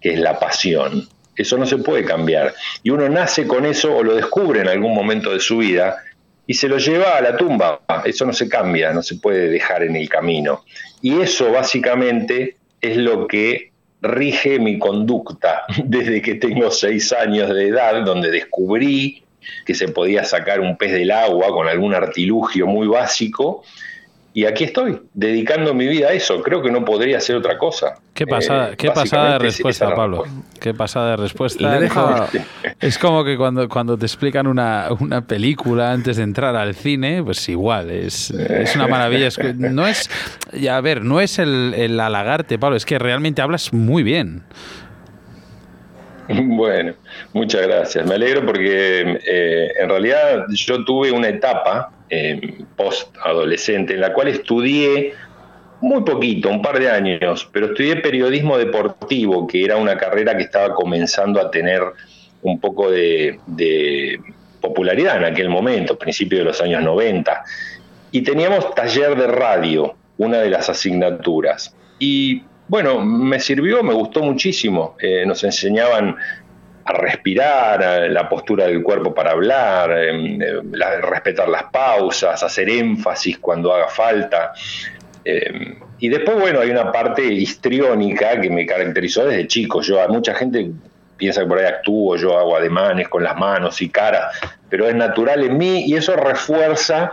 que es la pasión. Eso no se puede cambiar. Y uno nace con eso o lo descubre en algún momento de su vida y se lo lleva a la tumba. Eso no se cambia, no se puede dejar en el camino. Y eso básicamente es lo que rige mi conducta desde que tengo seis años de edad, donde descubrí que se podía sacar un pez del agua con algún artilugio muy básico y aquí estoy, dedicando mi vida a eso. Creo que no podría ser otra cosa. Qué pasada, eh, qué pasada de respuesta, Pablo. Qué pasada de respuesta. Es como que cuando, cuando te explican una, una, película antes de entrar al cine, pues igual, es, es una maravilla. no es, ya, a ver, no es el, el halagarte, Pablo, es que realmente hablas muy bien. Bueno, muchas gracias. Me alegro porque eh, en realidad yo tuve una etapa eh, post-adolescente en la cual estudié muy poquito, un par de años, pero estudié periodismo deportivo, que era una carrera que estaba comenzando a tener un poco de, popularidad en aquel momento, principio de los años 90. Y teníamos taller de radio, una de las asignaturas. Y bueno, me sirvió, me gustó muchísimo. Eh, nos enseñaban a respirar, la postura del cuerpo para hablar, em, eh, respetar las pausas, hacer énfasis cuando haga falta. Em, y después, bueno, hay una parte histriónica que me caracterizó desde chico. Yo, mucha gente piensa que por ahí actúo, yo hago ademanes con las manos y cara, pero es natural en mí y eso refuerza,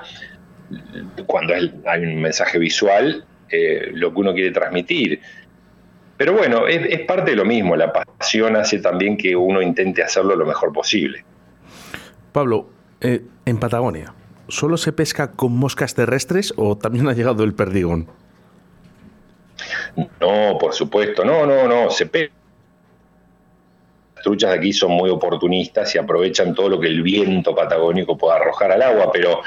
cuando hay un mensaje visual, eh, lo que uno quiere transmitir. Pero bueno, es, parte de lo mismo, la pasión hace también que uno intente hacerlo lo mejor posible. Pablo, eh, en Patagonia, ¿solo se pesca con moscas terrestres o también ha llegado el perdigón? No, por supuesto, no, no, no, se pesca truchas de aquí son muy oportunistas y aprovechan todo lo que el viento patagónico pueda arrojar al agua, pero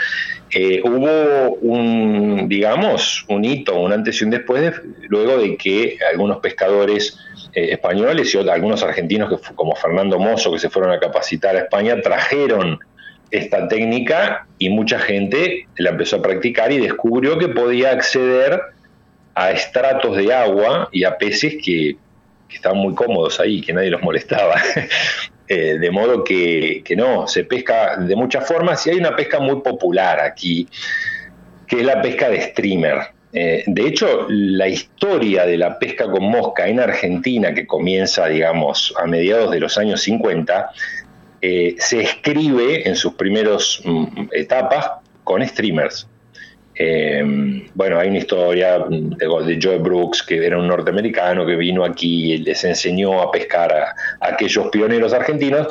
eh, hubo un, digamos, un hito, un antes y un después, luego de que algunos pescadores eh, españoles y algunos argentinos, que, como Fernando Mozo, que se fueron a capacitar a España, trajeron esta técnica y mucha gente la empezó a practicar y descubrió que podía acceder a estratos de agua y a peces que que estaban muy cómodos ahí, que nadie los molestaba. Eh, de modo que, no, se pesca de muchas formas y hay una pesca muy popular aquí, que es la pesca de streamer. Eh, de hecho, la historia de la pesca con mosca en Argentina, que comienza, digamos, a mediados de los años 50, eh, se escribe en sus primeras mm, etapas con streamers. Em, bueno, hay una historia de, Joe Brooks, que era un norteamericano que vino aquí y les enseñó a pescar a, aquellos pioneros argentinos.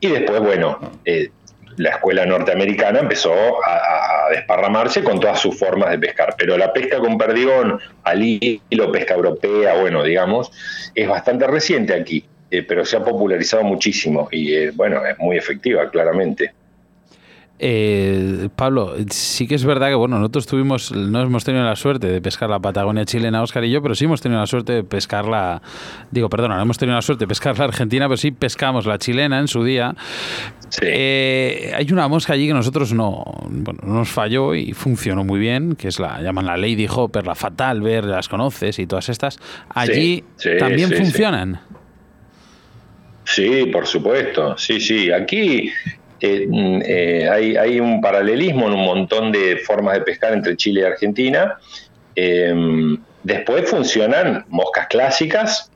Y después, bueno, eh, la escuela norteamericana empezó a, desparramarse con todas sus formas de pescar. Pero la pesca con perdigón, al hilo, pesca europea, bueno, digamos, es bastante reciente aquí, eh, pero se ha popularizado muchísimo y, eh, bueno, es muy efectiva, claramente. Eh, Pablo, sí que es verdad que bueno, nosotros tuvimos, no hemos tenido la suerte de pescar la Patagonia chilena, Oscar y yo, pero sí hemos tenido la suerte de pescar la, digo, perdona, no hemos tenido la suerte de pescar la argentina, pero sí pescamos la chilena en su día. Eh, hay una mosca allí que nosotros no, bueno, nos falló y funcionó muy bien, que es la, llaman la Lady Hopper, la Fatal Ver, las conoces y todas estas. Allí también funcionan. Sí, por supuesto. Sí, sí. Aquí mm, eh, hay, un paralelismo en un montón de formas de pescar entre Chile y Argentina. Em, después funcionan moscas clásicas,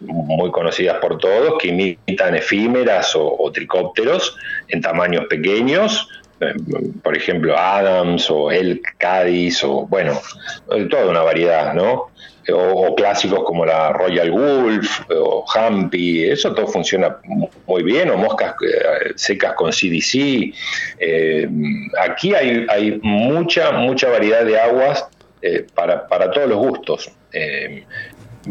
muy conocidas por todos, que imitan efímeras o, tricópteros en tamaños pequeños, em, por ejemplo Adams o El Cádiz, o bueno, toda una variedad, ¿no? O, clásicos como la Royal Wolf o Humpy, eso todo funciona muy bien, o moscas eh, secas con CDC. Eh, aquí hay, hay, mucha, mucha variedad de aguas eh, para, todos los gustos.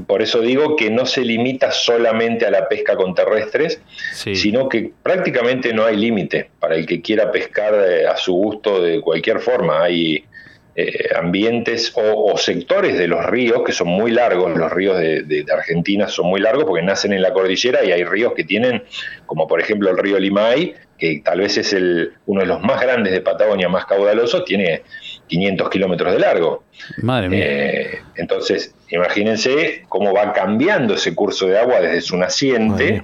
por eso digo que no se limita solamente a la pesca con terrestres, sino que prácticamente no hay límite para el que quiera pescar a su gusto de cualquier forma. Hay eh, ambientes o, sectores de los ríos que son muy largos, los ríos de, Argentina son muy largos porque nacen en la cordillera y hay ríos que tienen, como por ejemplo el río Limay, que tal vez es el, uno de los más grandes de Patagonia, más caudaloso, tiene 500 kilómetros de largo. Madre mía. Eh, entonces, imagínense cómo va cambiando ese curso de agua desde su naciente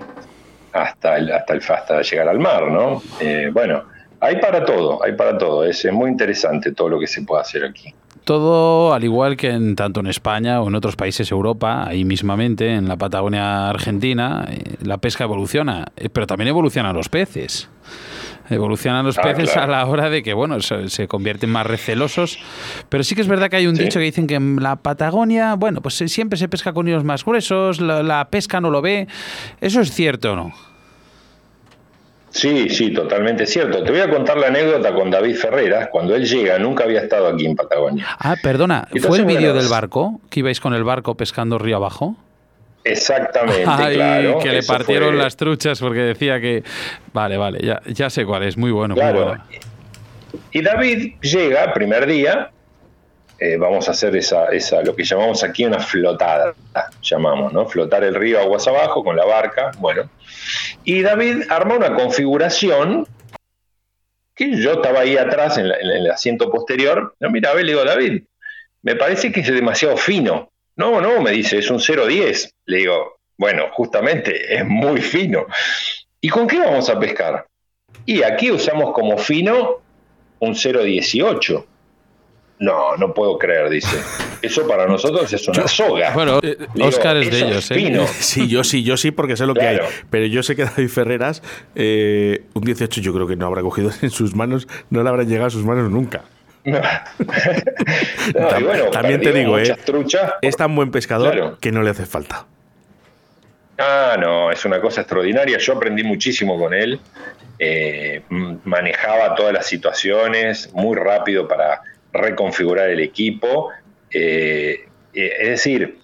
hasta, el, hasta, el, hasta llegar al mar, ¿no? Eh, bueno, hay para todo, hay para todo. Es, muy interesante todo lo que se puede hacer aquí. Todo, al igual que en tanto en España o en otros países de Europa, ahí mismamente, en la Patagonia Argentina, eh, la pesca evoluciona, eh, pero también evolucionan los peces. Evolucionan los ah, peces a la hora de que, bueno, se, convierten más recelosos. Pero sí que es verdad que hay un dicho que dicen que en la Patagonia, bueno, pues siempre se pesca con hilos más gruesos, la, la pesca no lo ve. ¿Eso es cierto o no? Sí, sí, totalmente cierto. Te voy a contar la anécdota con David Ferreira. Cuando él llega, nunca había estado aquí en Patagonia. Ah, perdona, ¿fue el vídeo del barco? ¿Que ibais con el barco pescando río abajo? Exactamente, claro. Que le partieron las truchas porque decía que. Vale, vale, ya, ya sé cuál es. Muy bueno, muy bueno. Y David llega primer día eh, vamos a hacer esa, esa, lo que llamamos aquí una flotada, llamamos, ¿no? Flotar el río aguas abajo con la barca, bueno. Y David arma una configuración que yo estaba ahí atrás en, el asiento posterior, no mira, a le digo, David, me parece que es demasiado fino. No, no, me dice, es un 0,10. Le digo, bueno, justamente es muy fino. ¿Y con qué vamos a pescar? Y aquí usamos como fino un 0,18. No, no puedo creer, dice. Eso para nosotros es una soga. Bueno, Oscar es de ellos, ¿eh? Sí, yo sí, yo sí, porque sé lo que hay. Pero yo sé que David Ferreras, eh, un 18 yo creo que no habrá cogido en sus manos, no le habrá llegado a sus manos nunca. también te digo, eh, es tan buen pescador que no le hace falta. Ah, no, es una cosa extraordinaria. Yo aprendí muchísimo con él. Eh, manejaba todas las situaciones muy rápido para reconfigurar el equipo. Eh, eh, es decir,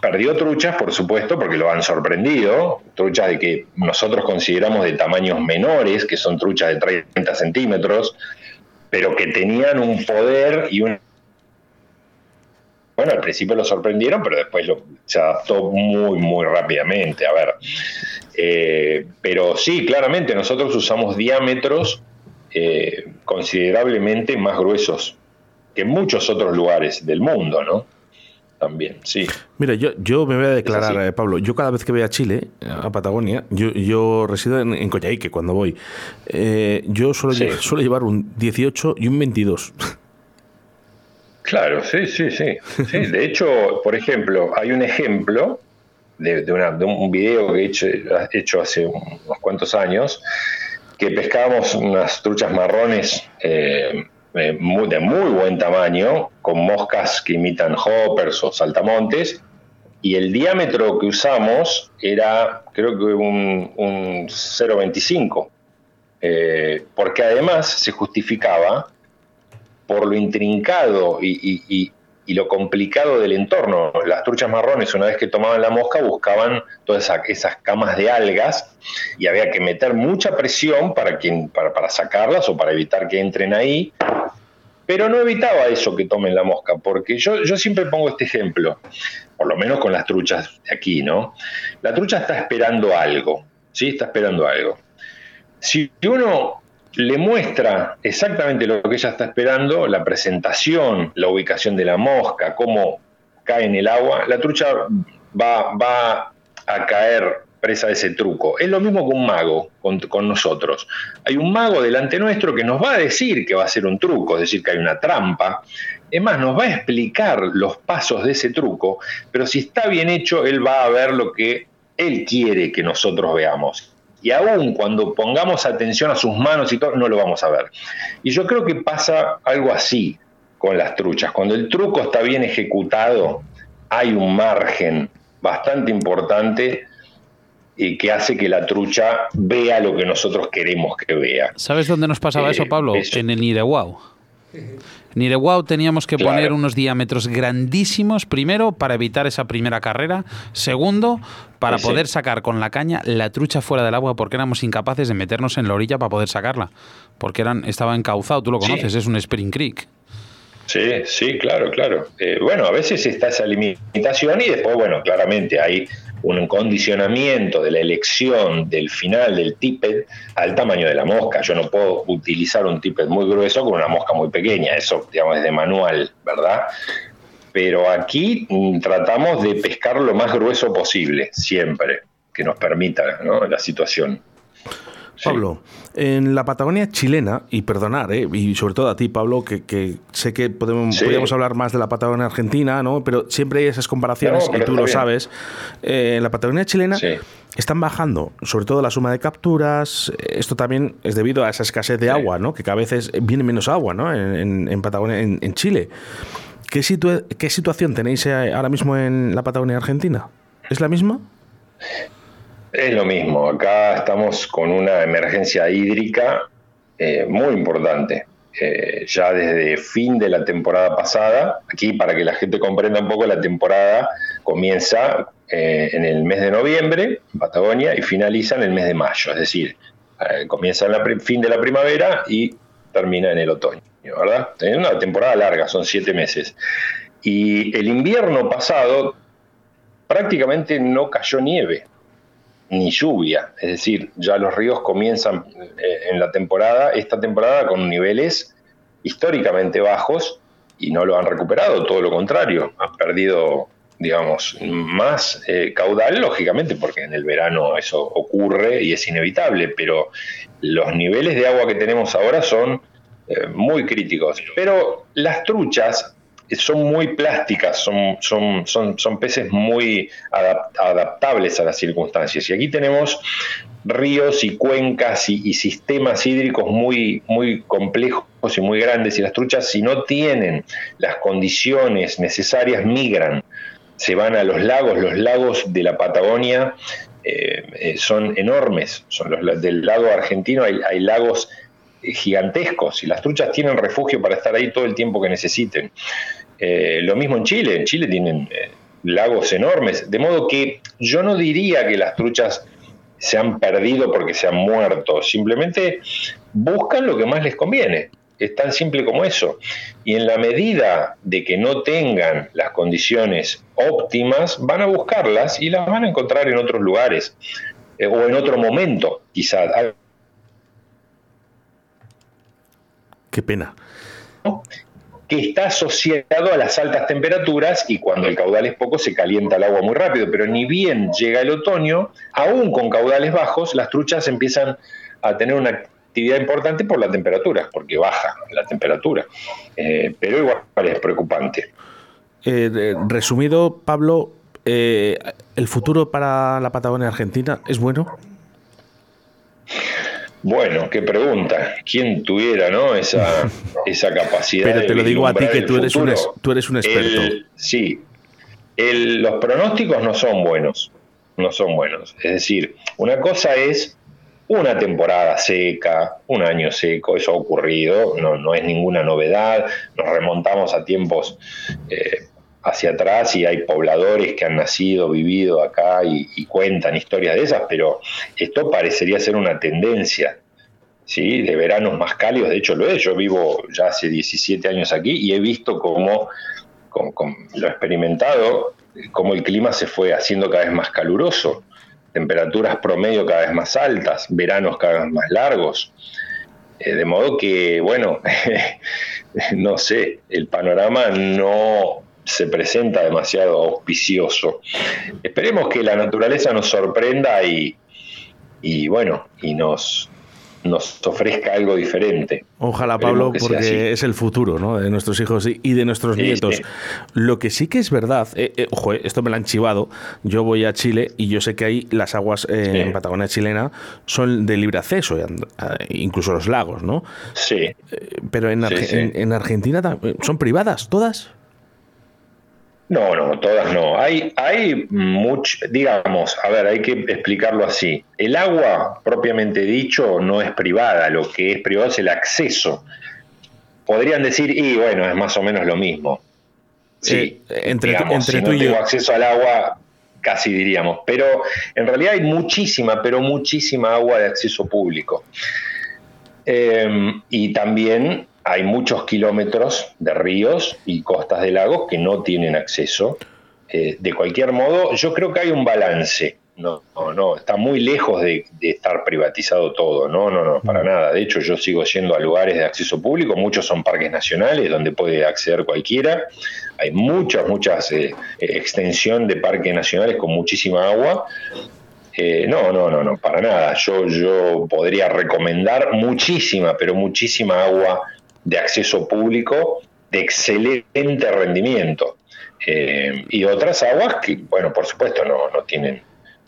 perdió truchas, por supuesto, porque lo han sorprendido, truchas de que nosotros consideramos de tamaños menores, que son truchas de 30 centímetros, pero que tenían un poder y un... Bueno, al principio lo sorprendieron, pero después se adaptó muy, muy rápidamente. A ver, eh, pero sí, claramente nosotros usamos diámetros considerablemente más gruesos que en muchos otros lugares del mundo, ¿no? También, sí. Mira, yo, yo me voy a declarar, eh, Pablo, yo cada vez que voy a Chile, a Patagonia, yo, yo resido en, en Coyhaique cuando voy, eh, yo suelo, suelo llevar un 18 y un 22. Claro, sí, sí, sí, sí. De hecho, por ejemplo, hay un ejemplo de, de, un video que he hecho, hecho, hace unos cuantos años, que pescábamos unas truchas marrones eh, eh, de muy buen tamaño, con moscas que imitan hoppers o saltamontes, y el diámetro que usamos era creo que un, 0,25, eh, porque además se justificaba por lo intrincado y, y lo complicado del entorno. Las truchas marrones, una vez que tomaban la mosca, buscaban todas esas camas de algas y había que meter mucha presión para, para, para sacarlas o para evitar que entren ahí. Pero no evitaba eso que tomen la mosca, porque yo, yo siempre pongo este ejemplo, por lo menos con las truchas de aquí, ¿no? La trucha está esperando algo, ¿sí? Está esperando algo. Si uno le muestra exactamente lo que ella está esperando, la presentación, la ubicación de la mosca, cómo cae en el agua, la trucha va, va a caer ese truco. Es lo mismo que un mago con, con, nosotros. Hay un mago delante nuestro que nos va a decir que va a ser un truco, es decir, que hay una trampa. Es más, nos va a explicar los pasos de ese truco, pero si está bien hecho, él va a ver lo que él quiere que nosotros veamos y aún cuando pongamos atención a sus manos y todo, no lo vamos a ver. Y yo creo que pasa algo así con las truchas. Cuando el truco está bien ejecutado, hay un margen bastante importante y que hace que la trucha vea lo que nosotros queremos que vea. ¿Sabes dónde nos pasaba eso, eh, Pablo? En el Nirewau. Nirewau teníamos que poner unos diámetros grandísimos, primero, para evitar esa primera carrera, segundo, para poder sacar con la caña la trucha fuera del agua, porque éramos incapaces de meternos en la orilla para poder sacarla, porque eran, estaba encauzado, tú lo conoces, es un Spring Creek. Sí, sí, claro, claro. Eh, bueno, a veces está esa limitación y después, bueno, claramente hay un condicionamiento de la elección del final del tippet al tamaño de la mosca. Yo no puedo utilizar un tippet muy grueso con una mosca muy pequeña, eso digamos es de manual, ¿verdad? Pero aquí mm, tratamos de pescar lo más grueso posible, siempre, que nos permita la situación. Pablo, en la Patagonia chilena, y perdonar, ¿eh? y sobre todo a ti, Pablo, que, sé que podemos, podríamos hablar más de la Patagonia argentina, ¿no? pero siempre hay esas comparaciones, y tú lo sabes. Eh, en la Patagonia chilena están bajando, sobre todo la suma de capturas. Esto también es debido a esa escasez de agua, ¿no? que cada vez viene menos agua ¿no? en, Patagonia, en, Chile. ¿Qué, ¿Qué situación tenéis eh, ahora mismo en la Patagonia argentina? ¿Es la misma? Es lo mismo, acá estamos con una emergencia hídrica eh, muy importante. Eh, ya desde fin de la temporada pasada, aquí para que la gente comprenda un poco, la temporada comienza eh, en el mes de noviembre en Patagonia y finaliza en el mes de mayo, es decir, comienza en el fin de la primavera y termina en el otoño, ¿verdad? Es una temporada larga, son siete meses. Y el invierno pasado prácticamente no cayó nieve ni lluvia. Es decir, ya los ríos comienzan eh, en la temporada, esta temporada, con niveles históricamente bajos y no lo han recuperado, todo lo contrario, han perdido, digamos, más eh, caudal, lógicamente, porque en el verano eso ocurre y es inevitable, pero los niveles de agua que tenemos ahora son eh, muy críticos. Pero las truchas son muy plásticas, son, son, son, son peces muy adaptables a las circunstancias. Y aquí tenemos ríos y cuencas y, sistemas hídricos muy, muy complejos y muy grandes y las truchas si no tienen las condiciones necesarias migran, se van a los lagos, los lagos de la Patagonia eh, eh, son enormes, son los del lago argentino hay, hay lagos gigantescos y las truchas tienen refugio para estar ahí todo el tiempo que necesiten. Eh, lo mismo en Chile, en Chile tienen eh, lagos enormes, de modo que yo no diría que las truchas se han perdido porque se han muerto, simplemente buscan lo que más les conviene. Es tan simple como eso. Y en la medida de que no tengan las condiciones óptimas, van a buscarlas y las van a encontrar en otros lugares eh, o en otro momento, quizás. Qué pena. Que está asociado a las altas temperaturas y cuando el caudal es poco se calienta el agua muy rápido, pero ni bien llega el otoño, aún con caudales bajos, las truchas empiezan a tener una actividad importante por la temperatura, porque baja la temperatura. Eh, pero igual es preocupante. Eh, resumido, Pablo, eh, ¿el futuro para la Patagonia Argentina es bueno? Bueno, qué pregunta. ¿Quién tuviera ¿no? esa, esa capacidad? Pero te lo digo a ti que tú eres, un, tú eres un experto. sí, los pronósticos no son buenos. No son buenos. Es decir, una cosa es una temporada seca, un año seco, eso ha ocurrido, no, no es ninguna novedad. Nos remontamos a tiempos eh, hacia atrás y hay pobladores que han nacido, vivido acá y, cuentan historias de esas, pero esto parecería ser una tendencia. ¿sí? de veranos más cálidos, de hecho lo es, yo vivo ya hace 17 años aquí y he visto cómo, lo he experimentado, cómo el clima se fue haciendo cada vez más caluroso, temperaturas promedio cada vez más altas, veranos cada vez más largos, eh, de modo que, bueno, no sé, el panorama no, se presenta demasiado auspicioso. Esperemos que la naturaleza nos sorprenda y, y bueno, y nos, nos ofrezca algo diferente. Ojalá, Pablo, porque es el futuro ¿no? de nuestros hijos y de nuestros nietos. Lo que sí que es verdad, eh, eh, ojo, eh, esto me lo han chivado, yo voy a Chile y yo sé que ahí las aguas en Patagonia chilena son de libre acceso, incluso los lagos, ¿no? Sí. pero en, en Argentina son privadas, todas. No, no, todas no. Hay, hay mucho, digamos, a ver, hay que explicarlo así. El agua, propiamente dicho, no es privada, lo que es privado es el acceso. Podrían decir, y bueno, es más o menos lo mismo. Sí, eh, entre, si no tengo acceso al agua, casi diríamos. Pero en realidad hay muchísima, pero muchísima agua de acceso público. Em, y también hay muchos kilómetros de ríos y costas de lagos que no tienen acceso. Eh, de cualquier modo, yo creo que hay un balance. No, no, está muy lejos de, estar privatizado todo. No, no, no, para mm. nada. De hecho, yo sigo yendo a lugares de acceso público. Muchos son parques nacionales donde puede acceder cualquiera. Hay muchas, muchas eh, extensión de parques nacionales con muchísima agua. Eh, no, no, no, no, para nada. Yo, yo podría recomendar muchísima, pero muchísima agua de acceso público de excelente rendimiento. Eh, y otras aguas que, bueno, por supuesto, no, no tienen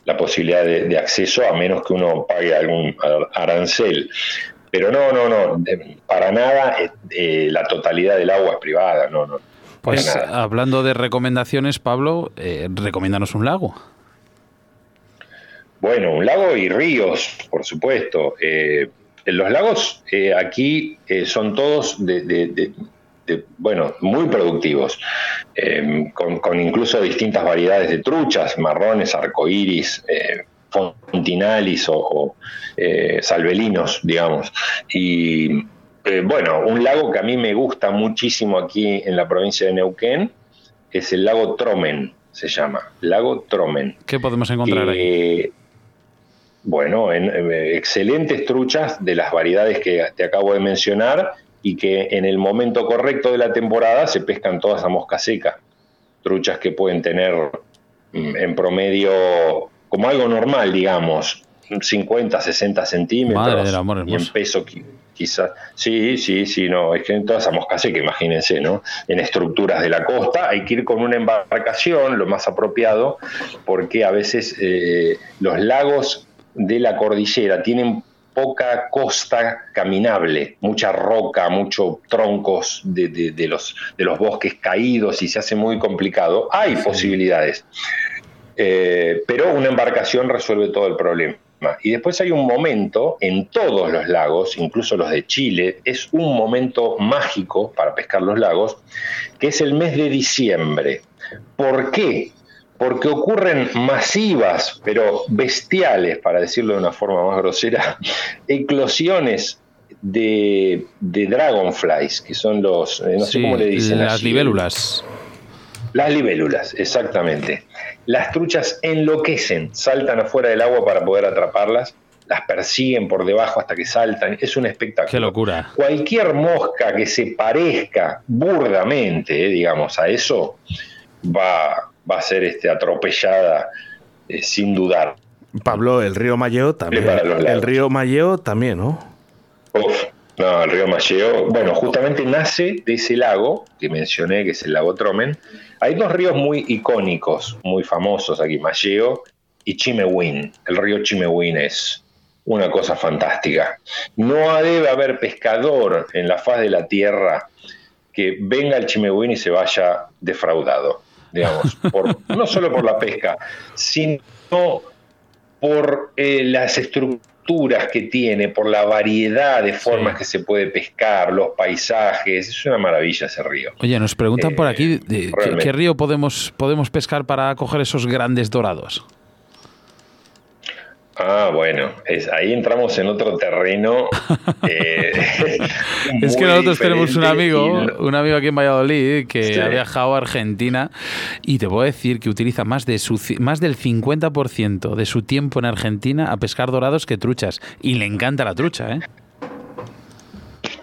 la posibilidad de, acceso a menos que uno pague algún arancel. Pero no, no, no, para nada eh, eh, la totalidad del agua es privada, no, no. Pues hablando de recomendaciones, Pablo, recomiéndanos un lago. Bueno, un lago y ríos, por supuesto. Los lagos eh, aquí eh, son todos de, bueno, muy productivos, em, con, incluso distintas variedades de truchas, marrones, arcoíris, eh, fontinalis o, salvelinos, digamos. Y bueno, un lago que a mí me gusta muchísimo aquí en la provincia de Neuquén es el lago Tromen, se llama, lago Tromen. ¿Qué podemos encontrar ahí? Bueno, en, eh, excelentes truchas de las variedades que te acabo de mencionar y que en el momento correcto de la temporada se pescan todas a mosca seca. Truchas que pueden tener mm, en promedio como algo normal, digamos, 50, 60 centímetros Madre del amor y en peso qui- quizás. Sí, sí, sí, no, es que en todas esa mosca seca, imagínense, ¿no? En estructuras de la costa hay que ir con una embarcación, lo más apropiado, porque a veces eh, los lagos de la cordillera tienen poca costa caminable, mucha roca, muchos troncos de, de- de los, de los bosques caídos y se hace muy complicado. Hay posibilidades, eh, pero una embarcación resuelve todo el problema. Y después hay un momento en todos los lagos, incluso los de Chile, es un momento mágico para pescar los lagos, que es el mes de diciembre. ¿Por qué? Porque ocurren masivas, pero bestiales, para decirlo de una forma más grosera, eclosiones de, de dragonflies, que son los, eh, no sé cómo le dicen. las allí. libélulas. Las libélulas, exactamente. Las truchas enloquecen, saltan afuera del agua para poder atraparlas, las persiguen por debajo hasta que saltan. Es un espectáculo. Qué locura. Cualquier mosca que se parezca burdamente, eh, digamos, a eso, va, va a ser este, atropellada eh, sin dudar. Pablo, el río Malleo también. El río Malleo también, ¿no? Uf, no, el río Malleo, bueno, justamente nace de ese lago que mencioné, que es el lago Tromen. Hay dos ríos muy icónicos, muy famosos aquí, Malleo y Chimehuín. El río Chimehuín es una cosa fantástica. No debe haber pescador en la faz de la tierra que venga al Chimehuín y se vaya defraudado, digamos, por- no solo por la pesca, sino por eh, las estructuras que tiene, por la variedad de formas Sí. que se puede pescar, los paisajes, es una maravilla ese río. Oye, nos preguntan por aquí de- ¿qué, qué río podemos, podemos pescar para coger esos grandes dorados. Ah, bueno, es, ahí entramos en otro terreno. eh, Es que nosotros tenemos un amigo, y- un amigo aquí en Valladolid que Sí. ha viajado a Argentina y te puedo decir que utiliza más, de su, más del 50% de su tiempo en Argentina a pescar dorados que truchas. Y le encanta la trucha, ¿eh?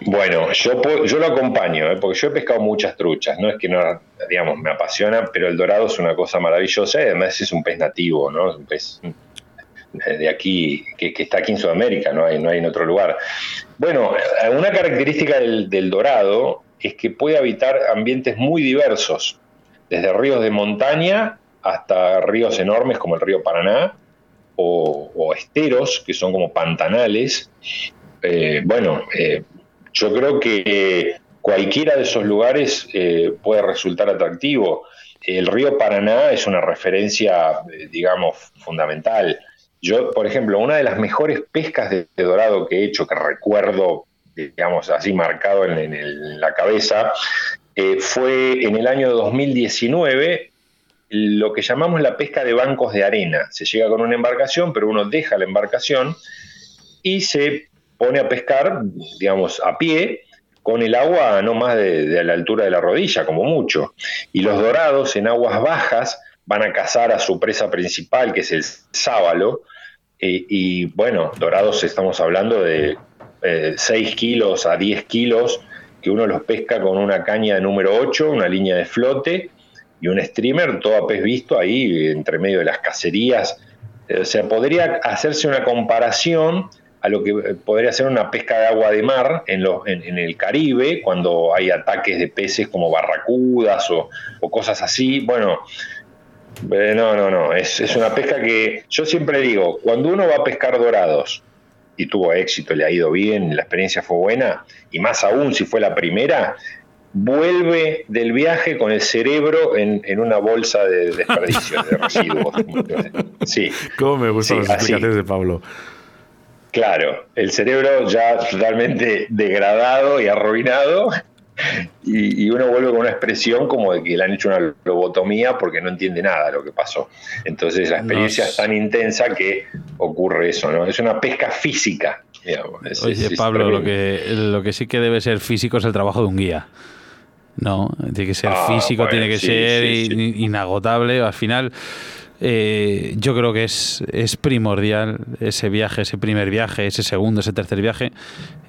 Bueno, yo, yo lo acompaño, ¿eh? porque yo he pescado muchas truchas, no es que no, digamos, me apasiona, pero el dorado es una cosa maravillosa y además es un pez nativo, ¿no? Es un pez de aquí, que, está aquí en Sudamérica, no hay, no hay en otro lugar. Bueno, una característica del, dorado es que puede habitar ambientes muy diversos, desde ríos de montaña hasta ríos enormes como el río Paraná, o, esteros, que son como pantanales. Eh, bueno, eh, yo creo que cualquiera de esos lugares eh, puede resultar atractivo. El río Paraná es una referencia, digamos, fundamental. Yo, por ejemplo, una de las mejores pescas de, dorado que he hecho, que recuerdo, digamos, así marcado en, la cabeza, eh, fue en el año 2019 lo que llamamos la pesca de bancos de arena. Se llega con una embarcación, pero uno deja la embarcación y se pone a pescar, digamos, a pie, con el agua no más de, de la altura de la rodilla, como mucho. Y los dorados en aguas bajas van a cazar a su presa principal, que es el sábalo. Eh, y bueno, dorados estamos hablando de eh, 6 kilos a 10 kilos, que uno los pesca con una caña de número 8, una línea de flote y un streamer, todo a pez visto ahí entre medio de las cacerías. Eh, O sea, podría hacerse una comparación a lo que eh, podría ser una pesca de agua de mar en, en- en el Caribe, cuando hay ataques de peces como barracudas o cosas así. Bueno, eh, no, no, no, es, es una pesca que yo siempre digo, cuando uno va a pescar dorados y tuvo éxito, le ha ido bien, la experiencia fue buena, y más aún si fue la primera, vuelve del viaje con el cerebro en, en una bolsa de desperdicios, de residuos. Sí, ¿Cómo me gustan Sí, las explicaciones de Pablo? Claro, el cerebro ya totalmente degradado y arruinado, y, y uno vuelve con una expresión como de que le han hecho una lobotomía porque no entiende nada de lo que pasó. Entonces la experiencia Nos- es tan intensa que ocurre eso, ¿no? Es una pesca física. digamos. Es- Oye, es- es Pablo, lo que, lo que sí que debe ser físico es el trabajo de un guía. No, tiene que ser Ah, físico, bueno, tiene que sí, ser sí, inagotable. Al final, eh, yo creo que es, es, primordial ese viaje, ese primer viaje, ese segundo, ese tercer viaje,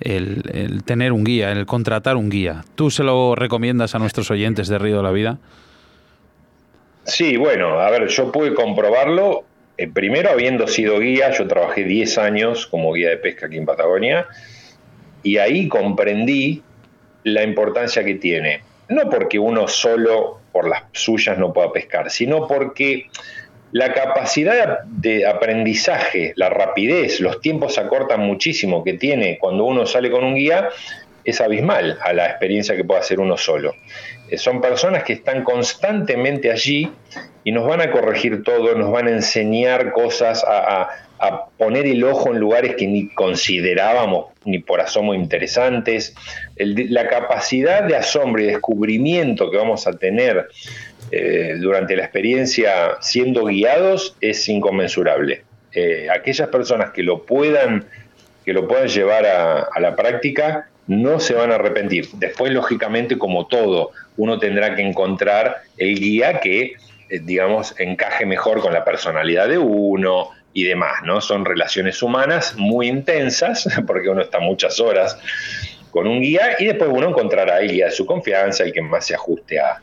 el, tener un guía, el contratar un guía. ¿Tú se lo recomiendas a nuestros oyentes de Río de la Vida? Sí, bueno, a ver, yo pude comprobarlo. Eh, primero, habiendo sido guía, yo trabajé 10 años como guía de pesca aquí en Patagonia y ahí comprendí la importancia que tiene. No porque uno solo por las suyas no pueda pescar, sino porque la capacidad de aprendizaje, la rapidez, los tiempos se acortan muchísimo que tiene cuando uno sale con un guía es abismal a la experiencia que puede hacer uno solo. Eh, son personas que están constantemente allí y nos van a corregir todo, nos van a enseñar cosas, a, poner el ojo en lugares que ni considerábamos ni por asomo interesantes. la capacidad de asombro y descubrimiento que vamos a tener eh, durante la experiencia siendo guiados es inconmensurable. Eh, aquellas personas que lo puedan, que lo puedan llevar a, la práctica no se van a arrepentir. Después, lógicamente, como todo, uno tendrá que encontrar el guía que, eh, digamos, encaje mejor con la personalidad de uno y demás, ¿no? Son relaciones humanas muy intensas, porque uno está muchas horas con un guía y después uno encontrará el guía de su confianza, el que más se ajuste a,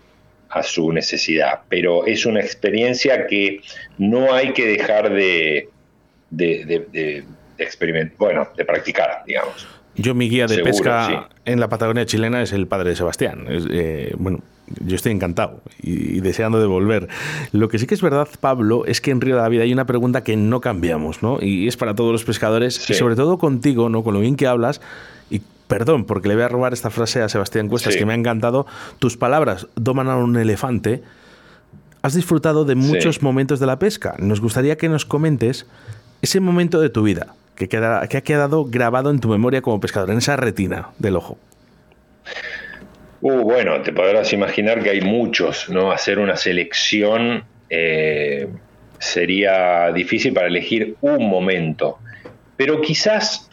a su necesidad. Pero es una experiencia que no hay que dejar de, de, experimentar, bueno, de practicar, digamos. Yo mi guía de pesca en la Patagonia chilena es el padre de Sebastián. Eh, bueno, yo estoy encantado y, deseando de volver. Lo que sí que es verdad, Pablo, es que en Río de la Vida hay una pregunta que no cambiamos, ¿no? Y es para todos los pescadores y sobre todo contigo, ¿no? Con lo bien que hablas perdón, porque le voy a robar esta frase a Sebastián Cuestas, que me ha encantado. Tus palabras doman a un elefante. Has disfrutado de muchos momentos de la pesca. Nos gustaría que nos comentes ese momento de tu vida que, queda, que ha quedado grabado en tu memoria como pescador, en esa retina del ojo. Uh, bueno, te podrás imaginar que hay muchos, ¿no? Hacer una selección eh, sería difícil para elegir un momento. Pero quizás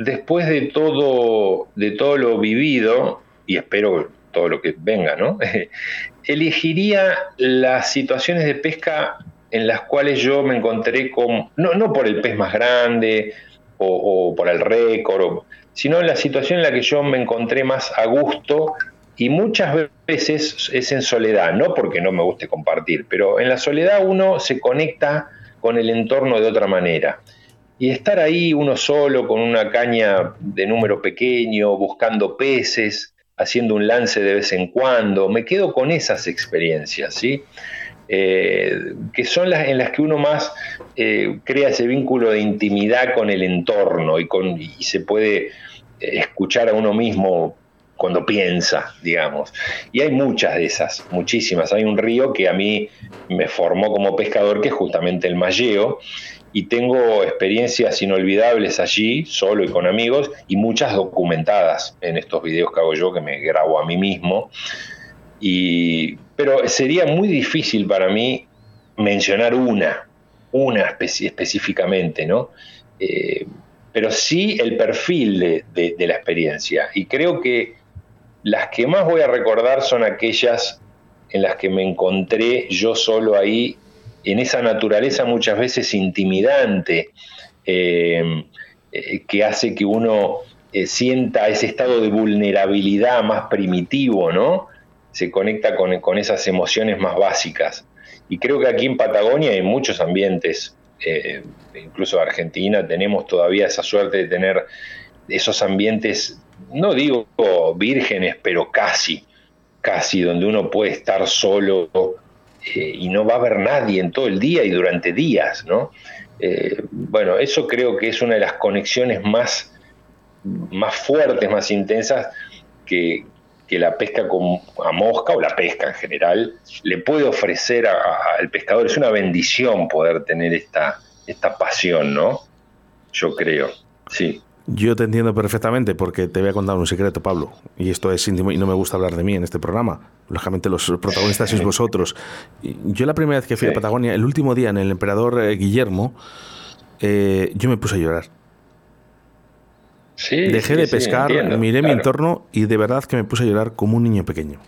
después de todo, de todo lo vivido, y espero todo lo que venga, ¿no? elegiría las situaciones de pesca en las cuales yo me encontré con, no, por el pez más grande o, por el récord, sino en la situación en la que yo me encontré más a gusto y muchas veces es en soledad, no porque no me guste compartir, pero en la soledad uno se conecta con el entorno de otra manera. Y estar ahí uno solo con una caña de número pequeño, buscando peces, haciendo un lance de vez en cuando, me quedo con esas experiencias, ¿sí? Eh, que son las en las que uno más eh, crea ese vínculo de intimidad con el entorno y, con, y se puede eh, escuchar a uno mismo cuando piensa, digamos. Y hay muchas de esas, muchísimas. Hay un río que a mí me formó como pescador, que es justamente el Malleo, y tengo experiencias inolvidables allí, solo y con amigos, y muchas documentadas en estos videos que hago yo, que me grabo a mí mismo. Y, pero sería muy difícil para mí mencionar una, una específicamente, ¿no? Eh, pero sí el perfil de, de la experiencia. Y creo que las que más voy a recordar son aquellas en las que me encontré yo solo ahí en esa naturaleza muchas veces intimidante eh, eh, que hace que uno eh, sienta ese estado de vulnerabilidad más primitivo, ¿no? Se conecta con, con, esas emociones más básicas. Y creo que aquí en Patagonia, en muchos ambientes, incluso Argentina, tenemos todavía esa suerte de tener esos ambientes, no digo vírgenes, pero casi, casi, donde uno puede estar solo eh, y no va a haber nadie en todo el día y durante días, ¿no? Eh, bueno, eso creo que es una de las conexiones más, más fuertes, más intensas que, la pesca con, a mosca o la pesca en general le puede ofrecer al pescador. Es una bendición poder tener esta, esta pasión, ¿no? Yo creo, sí. Yo te entiendo perfectamente porque te voy a contar un secreto, Pablo, y esto es íntimo y no me gusta hablar de mí en este programa. Lógicamente los protagonistas sois vosotros. Yo la primera vez que fui a Patagonia, el último día en el emperador eh, Guillermo, eh, yo me puse a llorar. Dejé de pescar, miré mi entorno y de verdad que me puse a llorar como un niño pequeño.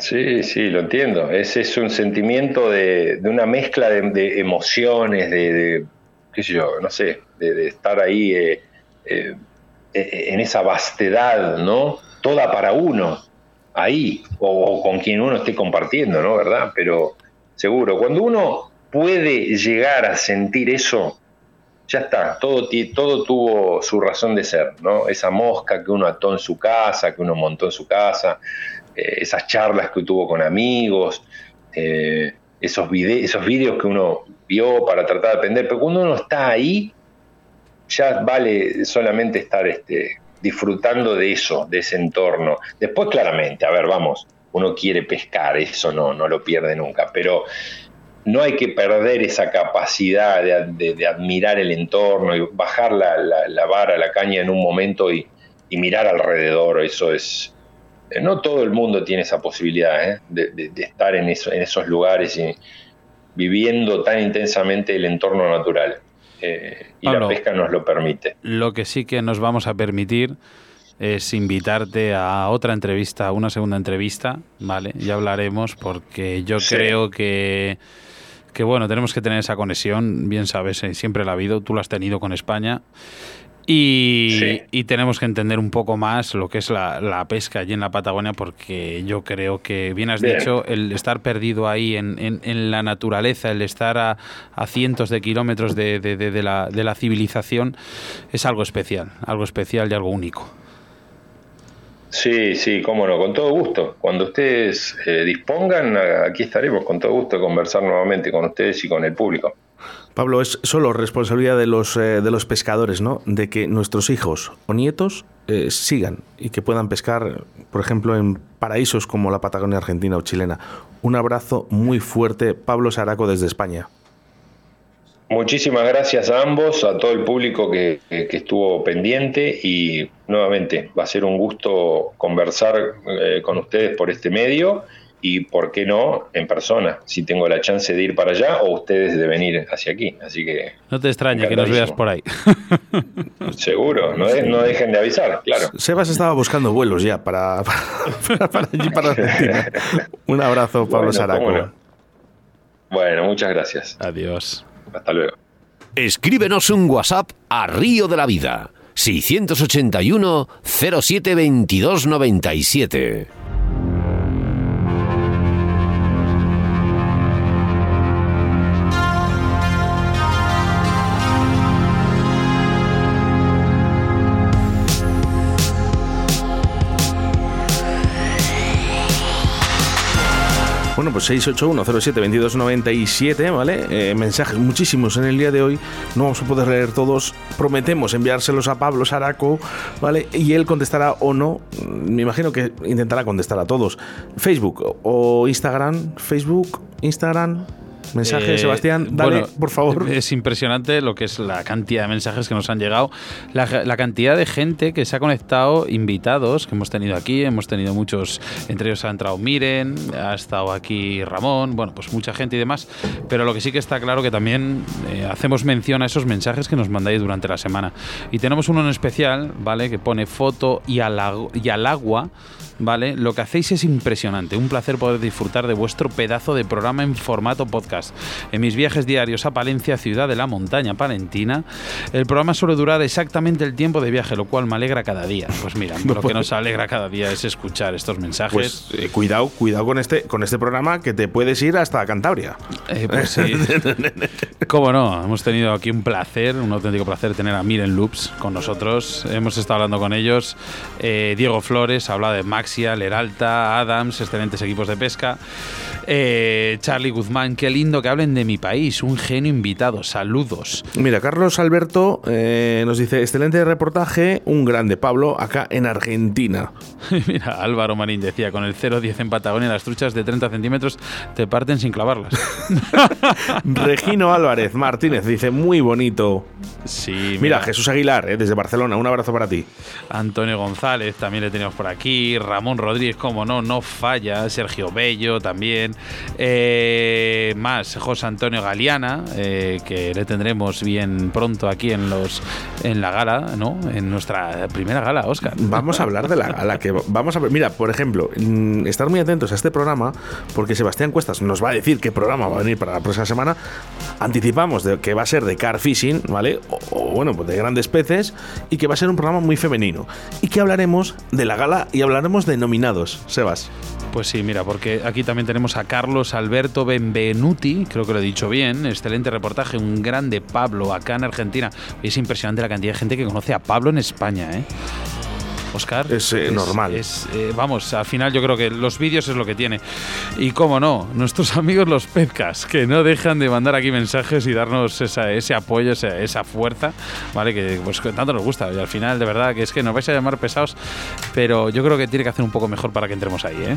Sí, sí, lo entiendo. Ese es un sentimiento de, una mezcla de, emociones, de, qué sé yo, no sé, de, estar ahí eh, eh, eh, en esa vastedad, ¿no? Toda para uno, ahí, o, con quien uno esté compartiendo, ¿no? ¿Verdad? Pero seguro, cuando uno puede llegar a sentir eso, ya está, todo, todo tuvo su razón de ser, ¿no? Esa mosca que uno ató en su casa, que uno montó en su casa, esas charlas que tuvo con amigos, esos, esos vídeos que uno vio para tratar de aprender, pero cuando uno está ahí, ya vale solamente estar este, disfrutando de eso, de ese entorno. Después, claramente, a ver, vamos, uno quiere pescar, eso no, no lo pierde nunca, pero no hay que perder esa capacidad de, admirar el entorno y bajar la, la, vara, la caña en un momento y, mirar alrededor. Eso es. Eh, no todo el mundo tiene esa posibilidad ¿eh? de, estar en, eso, en esos lugares y viviendo tan intensamente el entorno natural. Eh, y la pesca nos lo permite. Lo que sí que nos vamos a permitir es invitarte a otra entrevista, una segunda entrevista, ¿vale? Ya hablaremos porque yo creo que que bueno, tenemos que tener esa conexión, bien sabes, eh, siempre la ha habido, tú la has tenido con España. Y, tenemos que entender un poco más lo que es la, pesca allí en la Patagonia, porque yo creo que, bien has dicho, el estar perdido ahí en, la naturaleza, el estar a, cientos de kilómetros de, de, la, de la civilización, es algo especial, algo especial y algo único. Sí, sí, cómo no, con todo gusto. Cuando ustedes eh, dispongan, aquí estaremos con todo gusto de conversar nuevamente con ustedes y con el público. Pablo, es solo responsabilidad de los, eh, de los pescadores, ¿no? De que nuestros hijos o nietos eh, sigan y que puedan pescar, por ejemplo, en paraísos como la Patagonia Argentina o chilena. Un abrazo muy fuerte, Pablo Saraco desde España. Muchísimas gracias a ambos, a todo el público que, estuvo pendiente y nuevamente va a ser un gusto conversar eh, con ustedes por este medio y, ¿por qué no, en persona, si tengo la chance de ir para allá o ustedes de venir hacia aquí. Así que... No te extraña que nos veas por ahí. Seguro, no, dejen de avisar, claro. Sebas estaba buscando vuelos ya para, para, allí, para Argentina. Un abrazo, Pablo Saraco. Bueno, muchas gracias. Adiós. Hasta luego. Escríbenos un WhatsApp a Río de la Vida. 681 07 22 97. Pues 681072297, ¿vale? Eh, mensajes muchísimos en el día de hoy. No vamos a poder leer todos. Prometemos enviárselos a Pablo Saraco, ¿vale? Y él contestará o no. Me imagino que intentará contestar a todos. Facebook o Instagram. Facebook, Instagram, Mensaje, eh, Sebastián, dale, por favor. Es impresionante lo que es la cantidad de mensajes que nos han llegado, la, cantidad de gente que se ha conectado, invitados que hemos tenido aquí, hemos tenido muchos, entre ellos ha entrado Miren, ha estado aquí Ramón, bueno, pues mucha gente y demás, pero lo que sí que está claro que también eh, hacemos mención a esos mensajes que nos mandáis durante la semana. Y tenemos uno en especial, ¿vale? Que pone foto y al, y al agua ¿vale? Lo que hacéis es impresionante. Un placer poder disfrutar de vuestro pedazo de programa en formato podcast. En mis viajes diarios a Palencia, ciudad de la montaña palentina, el programa suele durar exactamente el tiempo de viaje, lo cual me alegra cada día. Pues mira, lo que nos alegra cada día es escuchar estos mensajes. Pues eh, cuidado, cuidado con este, con este programa que te puedes ir hasta Cantabria. Eh, pues sí. Cómo no, hemos tenido aquí un placer, un auténtico placer tener a Miren Loops con nosotros. Hemos estado hablando con ellos. Eh, Diego Flores habla de Max Leralta, Adams, excelentes equipos de pesca. Eh, Charlie Guzmán, qué lindo que hablen de mi país, un genio invitado, saludos. Mira, Carlos Alberto eh, nos dice, excelente reportaje, un grande Pablo, acá en Argentina. Mira, Álvaro Marín decía, con el 0,10 en Patagonia las truchas de 30 centímetros te parten sin clavarlas. Regino Álvarez Martínez dice, muy bonito. Sí, mira, Jesús Aguilar, eh, desde Barcelona, un abrazo para ti. Antonio González, también le tenemos por aquí. Ramón Rodríguez, como no, no falla. Sergio Bello también. Eh, más José Antonio Galeana, eh, que le tendremos bien pronto aquí en los en la gala, ¿no? En nuestra primera gala, Oscar. Vamos a hablar de la gala. Que vamos a. Mira, por ejemplo, mm, estar muy atentos a este programa, porque Sebastián Cuestas nos va a decir qué programa va a venir para la próxima semana. Anticipamos de que va a ser de car fishing, ¿vale? O, o bueno, pues de grandes peces, y que va a ser un programa muy femenino. Y que hablaremos de la gala y hablaremos de nominados, Sebas. Pues sí, mira, porque aquí también tenemos a Carlos Alberto Benvenuti, creo que lo he dicho bien, excelente reportaje, un grande Pablo acá en Argentina. Es impresionante la cantidad de gente que conoce a Pablo en España, ¿eh? Oscar. Es, eh, normal. es, eh, vamos, al final yo creo que los vídeos es lo que tiene. Y cómo no, nuestros amigos los Pezcas, que no dejan de mandar aquí mensajes y darnos esa- ese apoyo, esa, esa fuerza, ¿vale? Que pues que tanto nos gusta. Y al final, de verdad, que es que nos vais a llamar pesados, pero yo creo que tiene que hacer un poco mejor para que entremos ahí, ¿eh?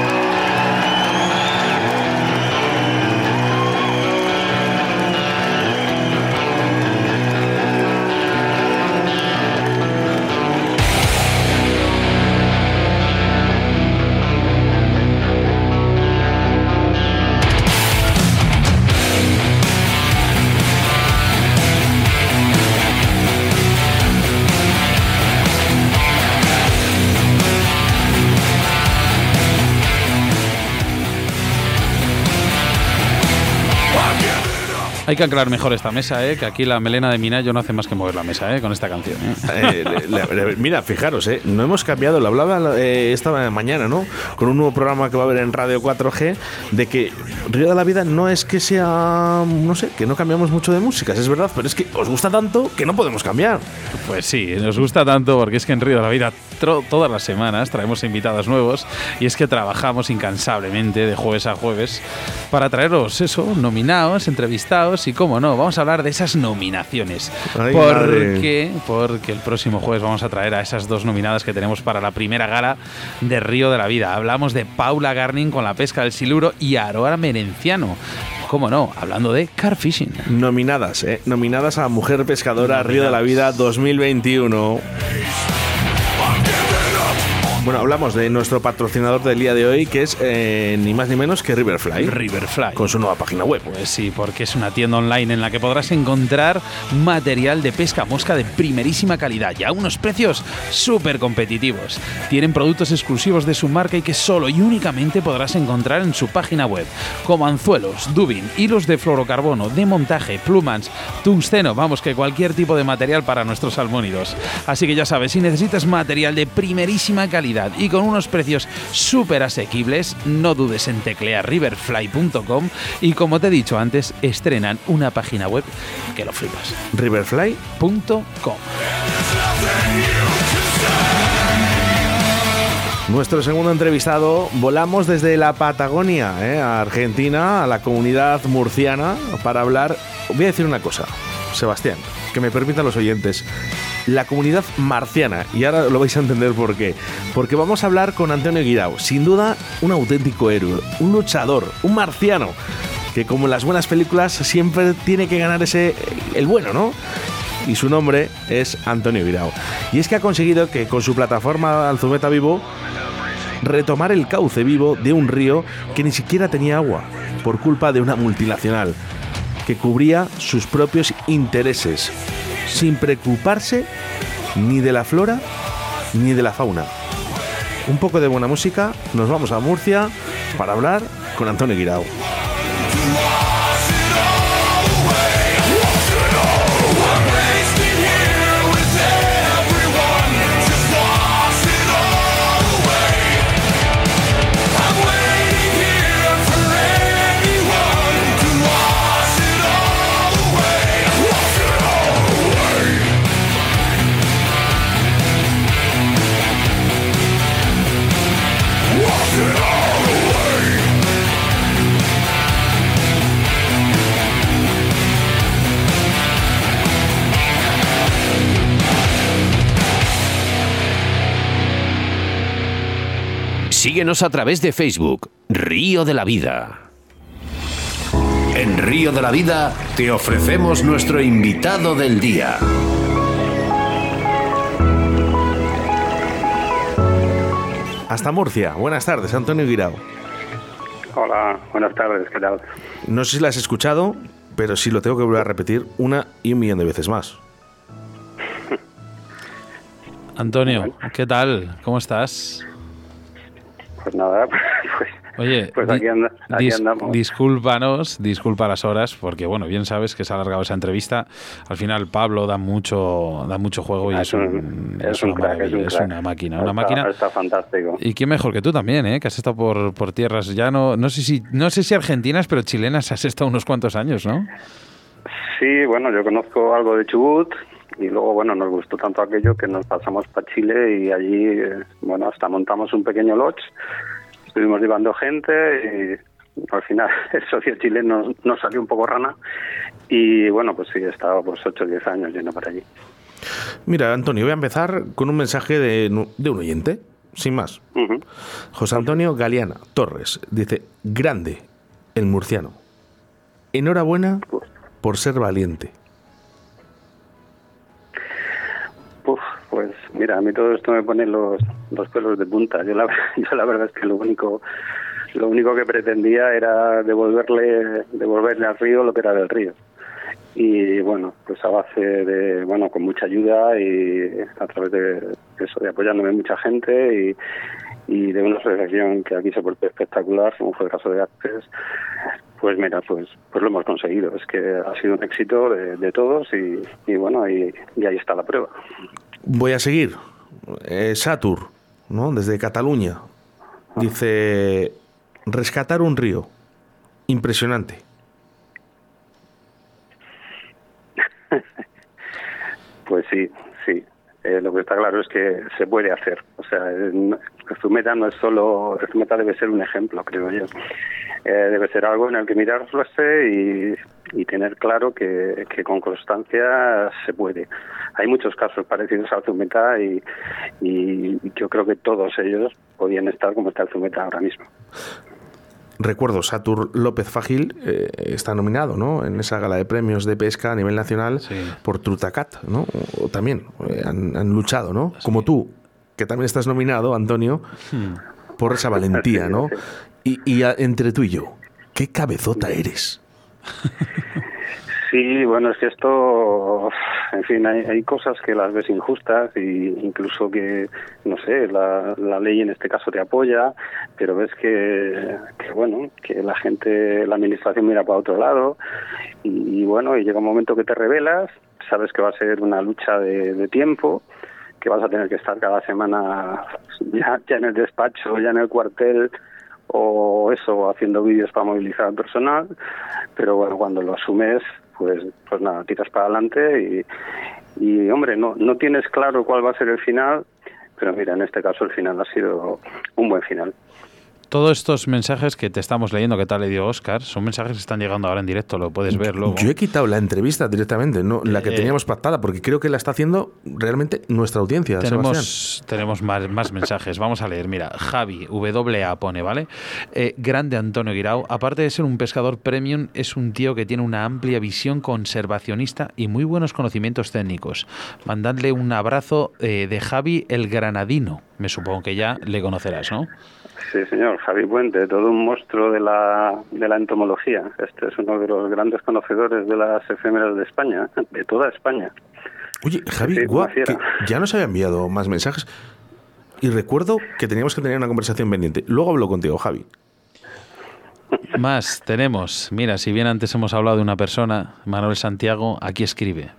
Hay que aclarar mejor esta mesa, ¿eh? que aquí la melena de Minayo no hace más que mover la mesa ¿eh? con esta canción. ¿eh? Eh, le- le- mira, fijaros, eh, no hemos cambiado, lo hablaba esta mañana, ¿no? Con un nuevo programa que va a haber en Radio 4G, de que Río de la Vida no es que sea, no sé, que no cambiamos mucho de músicas, es verdad, pero es que os gusta tanto que no podemos cambiar. Pues sí, nos gusta tanto porque es que en Río de la Vida todas las semanas traemos invitados nuevos y es que trabajamos incansablemente de jueves a jueves para traeros eso, nominados, entrevistados y cómo no, vamos a hablar de esas nominaciones. Ay, ¿Por madre. qué? Porque el próximo jueves vamos a traer a esas dos nominadas que tenemos para la primera gala de Río de la Vida. Hablamos de Paula Garning con la pesca del siluro y Aroa Merenciano. ¿Cómo no? Hablando de car fishing. Nominadas, ¿eh? Nominadas a Mujer Pescadora Río de la Vida 2021. Bueno, hablamos de nuestro patrocinador del día de hoy, que es eh, ni más ni menos que Riverfly. Riverfly. Con su nueva página web. Pues sí, porque es una tienda online en la que podrás encontrar material de pesca mosca de primerísima calidad y a unos precios súper competitivos. Tienen productos exclusivos de su marca y que solo y únicamente podrás encontrar en su página web, como anzuelos, dubin, hilos de fluorocarbono, de montaje, plumans, tungsteno, vamos que cualquier tipo de material para nuestros salmónidos. Así que ya sabes, si necesitas material de primerísima calidad y con unos precios súper asequibles, no dudes en teclear riverfly.com y como te he dicho antes, estrenan una página web que lo flipas. Riverfly.com. Nuestro segundo entrevistado, volamos desde la Patagonia, ¿eh? a Argentina, a la comunidad murciana, para hablar. Voy a decir una cosa, Sebastián, que me permitan los oyentes. La comunidad marciana, y ahora lo vais a entender por qué. Porque vamos a hablar con Antonio Guirao, sin duda un auténtico héroe, un luchador, un marciano, que como en las buenas películas siempre tiene que ganar ese el bueno, ¿no? y su nombre es Antonio Guirao. Y es que ha conseguido que con su plataforma Alzumeta Vivo retomar el cauce vivo de un río que ni siquiera tenía agua por culpa de una multinacional que cubría sus propios intereses sin preocuparse ni de la flora ni de la fauna. Un poco de buena música, nos vamos a Murcia para hablar con Antonio Guirao. Síguenos a través de Facebook, Río de la Vida. En Río de la Vida te ofrecemos nuestro invitado del día. Hasta Murcia. Buenas tardes, Antonio Guirao. Hola, buenas tardes, ¿qué tal? No sé si la has escuchado, pero sí lo tengo que volver a repetir una y un millón de veces más. Antonio, ¿qué tal? ¿Cómo estás? Pues nada, pues, Oye, pues aquí, anda- aquí dis- andamos. discúlpanos, disculpa las horas, porque bueno, bien sabes que se ha alargado esa entrevista. Al final Pablo da mucho, da mucho juego y Ah, es, un, es es un una crack, es un una máquina, Está- una máquina. Está fantástico. Y quién mejor que tú también, ¿eh? que has estado por, por tierras ya no, no sé si, no sé si argentinas, pero chilenas has estado unos cuantos años, ¿no? Sí, bueno, yo conozco algo de Chubut y luego, bueno, nos gustó tanto aquello que nos pasamos para Chile y allí, eh, bueno, hasta montamos un pequeño lodge, estuvimos llevando gente y al final el socio chileno nos salió un poco rana y bueno, pues sí, he estado pues 8 o 10 años yendo para allí. Mira, Antonio, voy a empezar con un mensaje de, de un oyente, sin más. José Antonio Galeana Torres dice, grande, el murciano. Enhorabuena por ser valiente. Pues mira, a mí todo esto me pone los, los pelos de punta. Yo la, yo la verdad es que lo único lo único que pretendía era devolverle devolverle al río lo que era del río. Y bueno, pues a base de, bueno, con mucha ayuda y a través de eso, de apoyándome mucha gente y, de una asociación que aquí se portó espectacular, como fue el caso de Artes, pues mira, pues pues lo hemos conseguido. Es que ha sido un éxito de, de todos y, y bueno, y, y ahí está la prueba. Voy a seguir. Eh, Satur, ¿no? Desde Cataluña. Dice, rescatar un río. Impresionante. Pues sí, sí. Eh, lo que está claro es que se puede hacer. O sea, Zumeta no es solo. Zumeta debe ser un ejemplo, creo yo. Eh, debe ser algo en el que mirarse y, y tener claro que, que con constancia se puede. Hay muchos casos parecidos al Zumeta y, y yo creo que todos ellos podían estar como está el Zumeta ahora mismo. Recuerdo, Satur López Fagil eh, está nominado ¿no? en esa gala de premios de pesca a nivel nacional por Trutacat, ¿no? O también eh, han, han luchado, ¿no? Como tú, que también estás nominado, Antonio, por esa valentía, ¿no? Y, y a- entre tú y yo, ¿qué cabezota eres? Sí, bueno, es que esto, en fin, hay, hay cosas que las ves injustas y incluso que, no sé, la, la ley en este caso te apoya, pero ves que, que, bueno, que la gente, la administración mira para otro lado y, bueno, y llega un momento que te revelas, sabes que va a ser una lucha de, tiempo, que vas a tener que estar cada semana ya en el despacho, ya en el cuartel o eso, haciendo vídeos para movilizar al personal, pero bueno, cuando lo asumes, pues, pues nada, tiras para adelante y, y hombre, no, no tienes claro cuál va a ser el final, pero mira, en este caso el final ha sido un buen final. Todos estos mensajes que te estamos leyendo, que tal le dio Oscar, son mensajes que están llegando ahora en directo, lo puedes ver luego. Yo he quitado la entrevista directamente, no la que Eh, teníamos pactada, porque creo que la está haciendo realmente nuestra audiencia, Sebastián. Tenemos, tenemos más, más mensajes. Vamos a leer. Mira, Javi, WA pone, ¿vale? Eh, grande Antonio Guirao. Aparte de ser un pescador premium, es un tío que tiene una amplia visión conservacionista y muy buenos conocimientos técnicos. Mandadle un abrazo eh, de Javi el Granadino. Me supongo que ya le conocerás, ¿no? Sí, señor, Javi Puente, todo un monstruo de la, de la entomología. Este es uno de los grandes conocedores de las efémeras de España, de toda España. Oye, Javi, Sí, guau, que ya nos había enviado más mensajes y recuerdo que teníamos que tener una conversación pendiente. Luego hablo contigo, Javi. Más tenemos. Mira, si bien antes hemos hablado de una persona, Manuel Santiago, aquí escribe.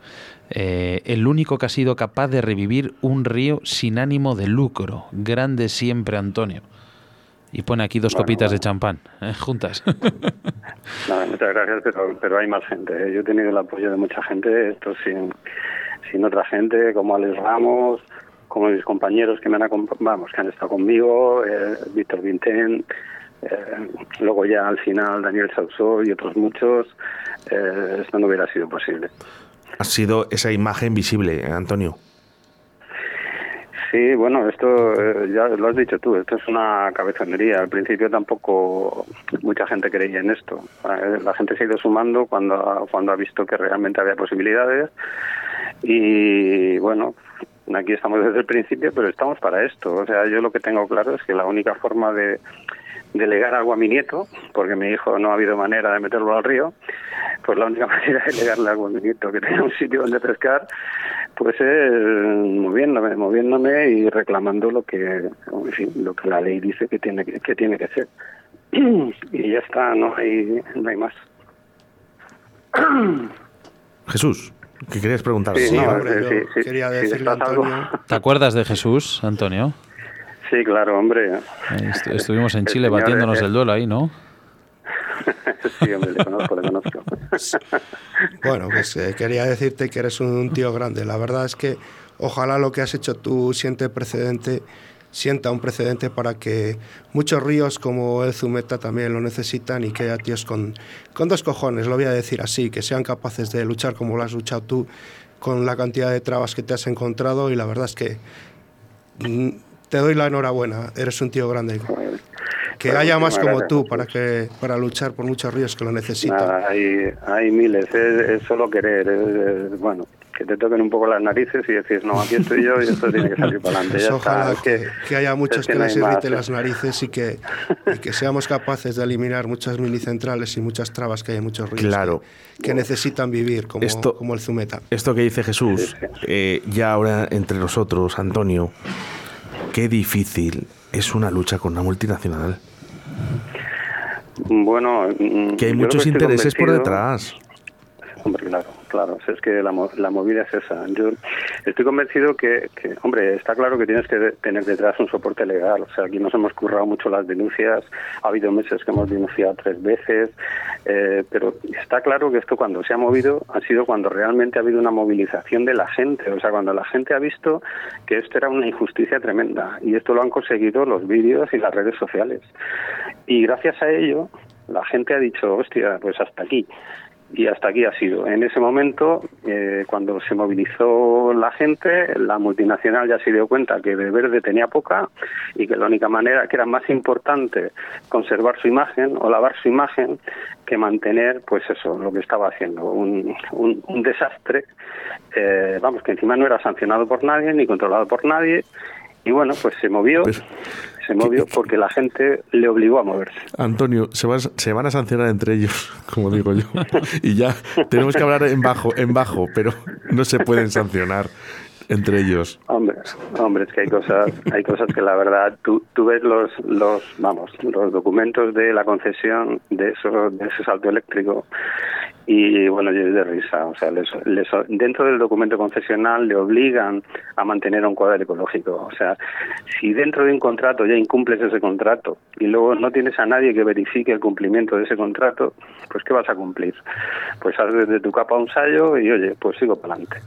eh, el único que ha sido capaz de revivir un río sin ánimo de lucro. Grande siempre, Antonio. Y pone aquí dos Bueno, copitas de champán, ¿eh? juntas. Nada, muchas gracias, pero, pero hay más gente. ¿eh? Yo he tenido el apoyo de mucha gente, esto sin, sin otra gente, como Alex Ramos, como mis compañeros que me han, acompa- vamos, que han estado conmigo, eh, Víctor Vintén, eh, luego ya al final Daniel Sausó y otros muchos, eh, esto no hubiera sido posible. Ha sido esa imagen visible, eh, Antonio. Sí, bueno, esto eh, ya lo has dicho tú, esto es una cabezonería. Al principio tampoco mucha gente creía en esto. Eh, la gente se ha ido sumando cuando, cuando ha visto que realmente había posibilidades y bueno, aquí estamos desde el principio, pero estamos para esto. O sea, yo lo que tengo claro es que la única forma de delegar algo a mi nieto, porque mi hijo no ha habido manera de meterlo al río, pues la única manera de delegarle algo a mi nieto que tenga un sitio donde pescar, pues es moviéndome, moviéndome y reclamando lo que, en fin, lo que la ley dice que tiene que, tiene que ser. y ya está, no hay, no hay más. Jesús, ¿qué querías preguntar? Sí, no, hombre, sí, sí, quería sí, decirle ¿Te acuerdas de Jesús, Antonio? Sí, claro, hombre. Est- estuvimos en Chile batiéndonos eh, el duelo ahí, ¿no? sí, hombre, le conozco, le conozco. Bueno, pues eh, quería decirte que eres un tío grande. La verdad es que ojalá lo que has hecho tú siente precedente, sienta un precedente para que muchos ríos como el Zumeta también lo necesitan y que haya tíos con, con dos cojones, lo voy a decir así, que sean capaces de luchar como lo has luchado tú con la cantidad de trabas que te has encontrado y la verdad es que mm, te doy la enhorabuena, eres un tío grande. Que Pues haya más como gracias, tú para, que, para luchar por muchos ríos que lo necesitan. Nada, hay, hay miles, es, es solo querer, es, es, bueno, que te toquen un poco las narices y decir, no, aquí estoy yo y esto tiene que salir para adelante. Pues Ya ojalá está, que, que, haya muchos que, les irriten las narices y que, y que seamos capaces de eliminar muchas minicentrales y muchas trabas que hay en muchos ríos Claro. que, que necesitan vivir, como, Esto- como el Zumeta. Esto que dice Jesús, eh, ya ahora entre nosotros, Antonio, qué difícil es una lucha con una multinacional. bueno, mm, Que hay muchos intereses por detrás. Hombre, claro, claro. Es que la, la movida es esa. Yo estoy convencido que, que, hombre, está claro que tienes que tener detrás un soporte legal. O sea, aquí nos hemos currado mucho las denuncias. Ha habido meses que hemos denunciado tres veces. eh, pero está claro que esto cuando se ha movido ha sido cuando realmente ha habido una movilización de la gente. O sea, cuando la gente ha visto que esto era una injusticia tremenda. Y esto lo han conseguido los vídeos y las redes sociales. Y gracias a ello, la gente ha dicho, hostia, pues hasta aquí y hasta aquí ha sido. En ese momento, eh, cuando se movilizó la gente, la multinacional ya se dio cuenta que de verde tenía poca y que la única manera que era más importante conservar su imagen o lavar su imagen que mantener, pues eso, lo que estaba haciendo, un, un, un desastre, eh, vamos, que encima no era sancionado por nadie ni controlado por nadie. Y bueno, pues se movió, Pues, se movió porque la gente le obligó a moverse. Antonio, se van, se van a sancionar entre ellos, como digo yo. Y ya tenemos que hablar en bajo, en bajo, pero no se pueden sancionar entre ellos. Hombre, hombre, es que hay cosas, hay cosas que la verdad, tú, tú ves los, los, vamos, los documentos de la concesión de eso, de ese salto eléctrico y bueno, yo de risa, o sea, les, les- dentro del documento concesional le obligan a mantener un cuadro ecológico, o sea, si dentro de un contrato ya incumples ese contrato y luego no tienes a nadie que verifique el cumplimiento de ese contrato, pues ¿qué vas a cumplir? Pues haz desde tu capa un sallo y oye, pues sigo para adelante.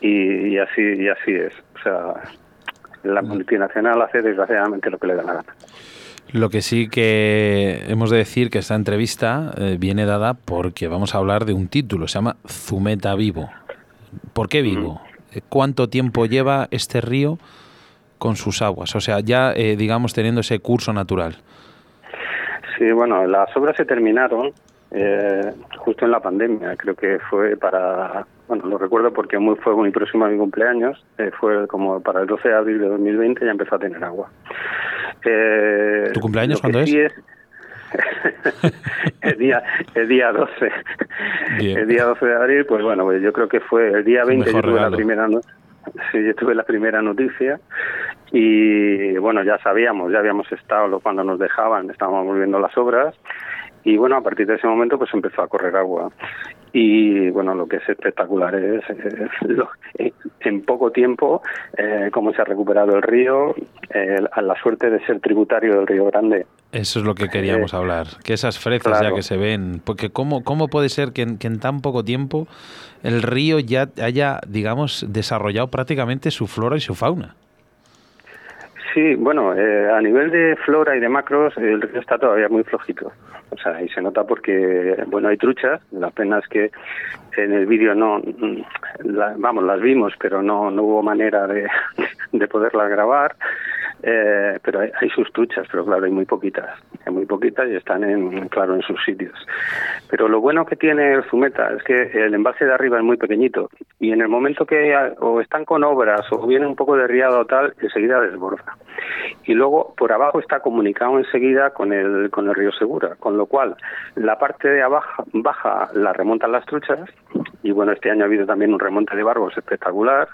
Y, y así y así es. O sea la multinacional hace desgraciadamente lo que le da la gana Lo que sí que hemos de decir que esta entrevista eh, viene dada porque vamos a hablar de un título, se llama Zumeta Vivo. ¿Por qué vivo? Eh, ¿Cuánto tiempo lleva este río con sus aguas? O sea, ya eh, digamos teniendo ese curso natural. sí bueno las obras se terminaron eh, justo en la pandemia creo que fue para bueno lo recuerdo porque muy fue muy próximo a mi cumpleaños eh, fue como para el 12 de abril de 2020 ya empezó a tener agua Eh, ¿Tu cumpleaños cuándo sí es? el día el día 12 Bien. el día 12 de abril pues bueno pues yo creo que fue el día 20 yo tuve la primera no- sí, yo tuve la primera noticia y bueno ya sabíamos ya habíamos estado cuando nos dejaban estábamos viendo las obras y bueno a partir de ese momento pues empezó a correr agua y bueno lo que es espectacular es, eh, lo- en- en poco tiempo eh, cómo se ha recuperado el río eh, a la suerte de ser tributario del río Grande Eso es lo que queríamos Eh, hablar, que esas fresas ya que se ven, porque cómo, cómo puede ser que en, que en tan poco tiempo el río ya haya, digamos, desarrollado prácticamente su flora y su fauna. Sí, bueno, eh, a nivel de flora y de macros, el río está todavía muy flojito. O sea, y se nota porque, bueno, hay truchas. La pena es que en el vídeo no, mm, la- vamos, las vimos, pero no, no hubo manera de, de poderlas grabar. Eh, pero hay, sus truchas, pero claro, hay muy poquitas, hay muy poquitas y están en, claro, en sus sitios. Pero lo bueno que tiene el Zumeta es que el embalse de arriba es muy pequeñito. Y en el momento que o están con obras o viene un poco de riado o tal, enseguida desborda. Y luego por abajo está comunicado enseguida con el, con el río Segura, con lo cual la parte de abajo baja la remontan las truchas. Y bueno, este año ha habido también un remonte de barbos espectacular.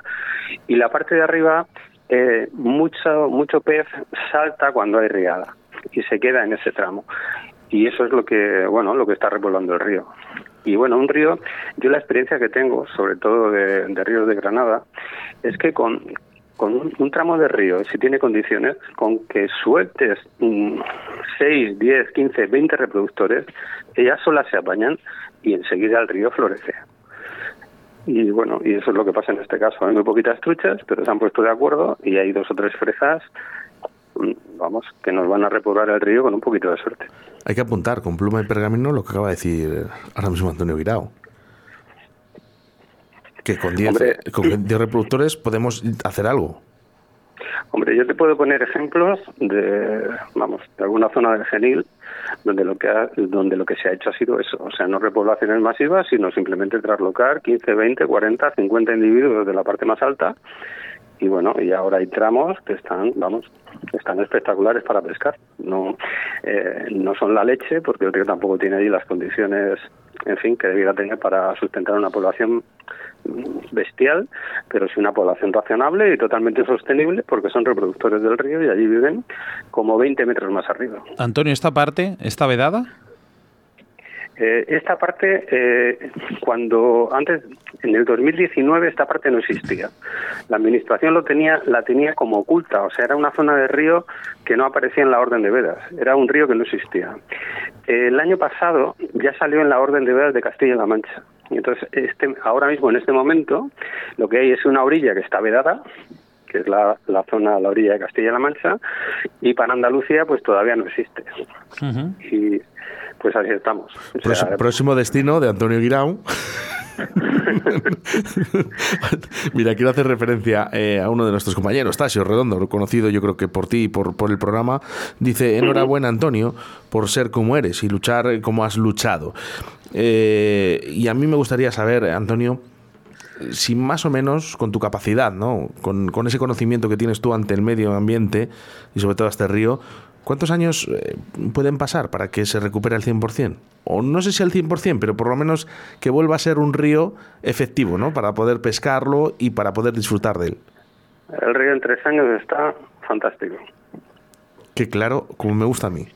Y la parte de arriba eh, mucho, mucho pez salta cuando hay riada y se queda en ese tramo. Y eso es lo que, bueno, lo que está repoblando el río. Y bueno, un río, yo la experiencia que tengo, sobre todo de, ríos de Granada, es que con, con un, tramo de río, si tiene condiciones, con que sueltes 6, 10, 15, 20 reproductores, ellas solas se apañan y enseguida el río florece. Y bueno, y eso es lo que pasa en este caso. Hay muy poquitas truchas, pero se han puesto de acuerdo y hay dos o tres fresas, mm, vamos, que nos van a repoblar el río con un poquito de suerte. Hay que apuntar con pluma y pergamino lo que acaba de decir ahora mismo Antonio Guirao. Que con 10 reproductores podemos hacer algo. Hombre, yo te puedo poner ejemplos de, vamos, de alguna zona del genil donde lo que donde lo que se ha hecho ha sido eso, o sea, no repoblaciones masivas, sino simplemente traslocar 15, 20, 40, 50 individuos de la parte más alta y bueno, y ahora hay tramos que están, vamos, están espectaculares para pescar. No, eh, no son la leche, porque el río tampoco tiene ahí las condiciones, en fin, que debiera tener para sustentar una población bestial, pero sí una población racionable y totalmente sostenible, porque son reproductores del río y allí viven como 20 metros más arriba. Antonio, ¿esta parte está vedada? Eh, esta parte, eh, cuando antes, en el 2019, esta parte no existía. La administración lo tenía, la tenía como oculta, o sea, era una zona de río que no aparecía en la orden de vedas. Era un río que no existía. el año pasado ya salió en la orden de vedas de Castilla-La Mancha. Y entonces, este, ahora mismo, en este momento, lo que hay es una orilla que está vedada, que es la, la zona a la orilla de Castilla-La Mancha, y para Andalucía, pues todavía no existe. Y pues así estamos. próximo destino de Antonio Guirao. Mira, quiero hacer referencia eh, a uno de nuestros compañeros, Tasio Redondo, conocido yo creo que por ti y por, por el programa. Dice, enhorabuena Antonio por ser como eres y luchar como has luchado. Eh, y a mí me gustaría saber, Antonio, si más o menos con tu capacidad, ¿no? Con, con, ese conocimiento que tienes tú ante el medio ambiente y sobre todo este río, ¿cuántos años eh, pueden pasar para que se recupere al 100%? O no sé si al 100%, pero por lo menos que vuelva a ser un río efectivo, ¿no? Para poder pescarlo y para poder disfrutar de él. El río en tres años está fantástico. Que claro, como me gusta a mí.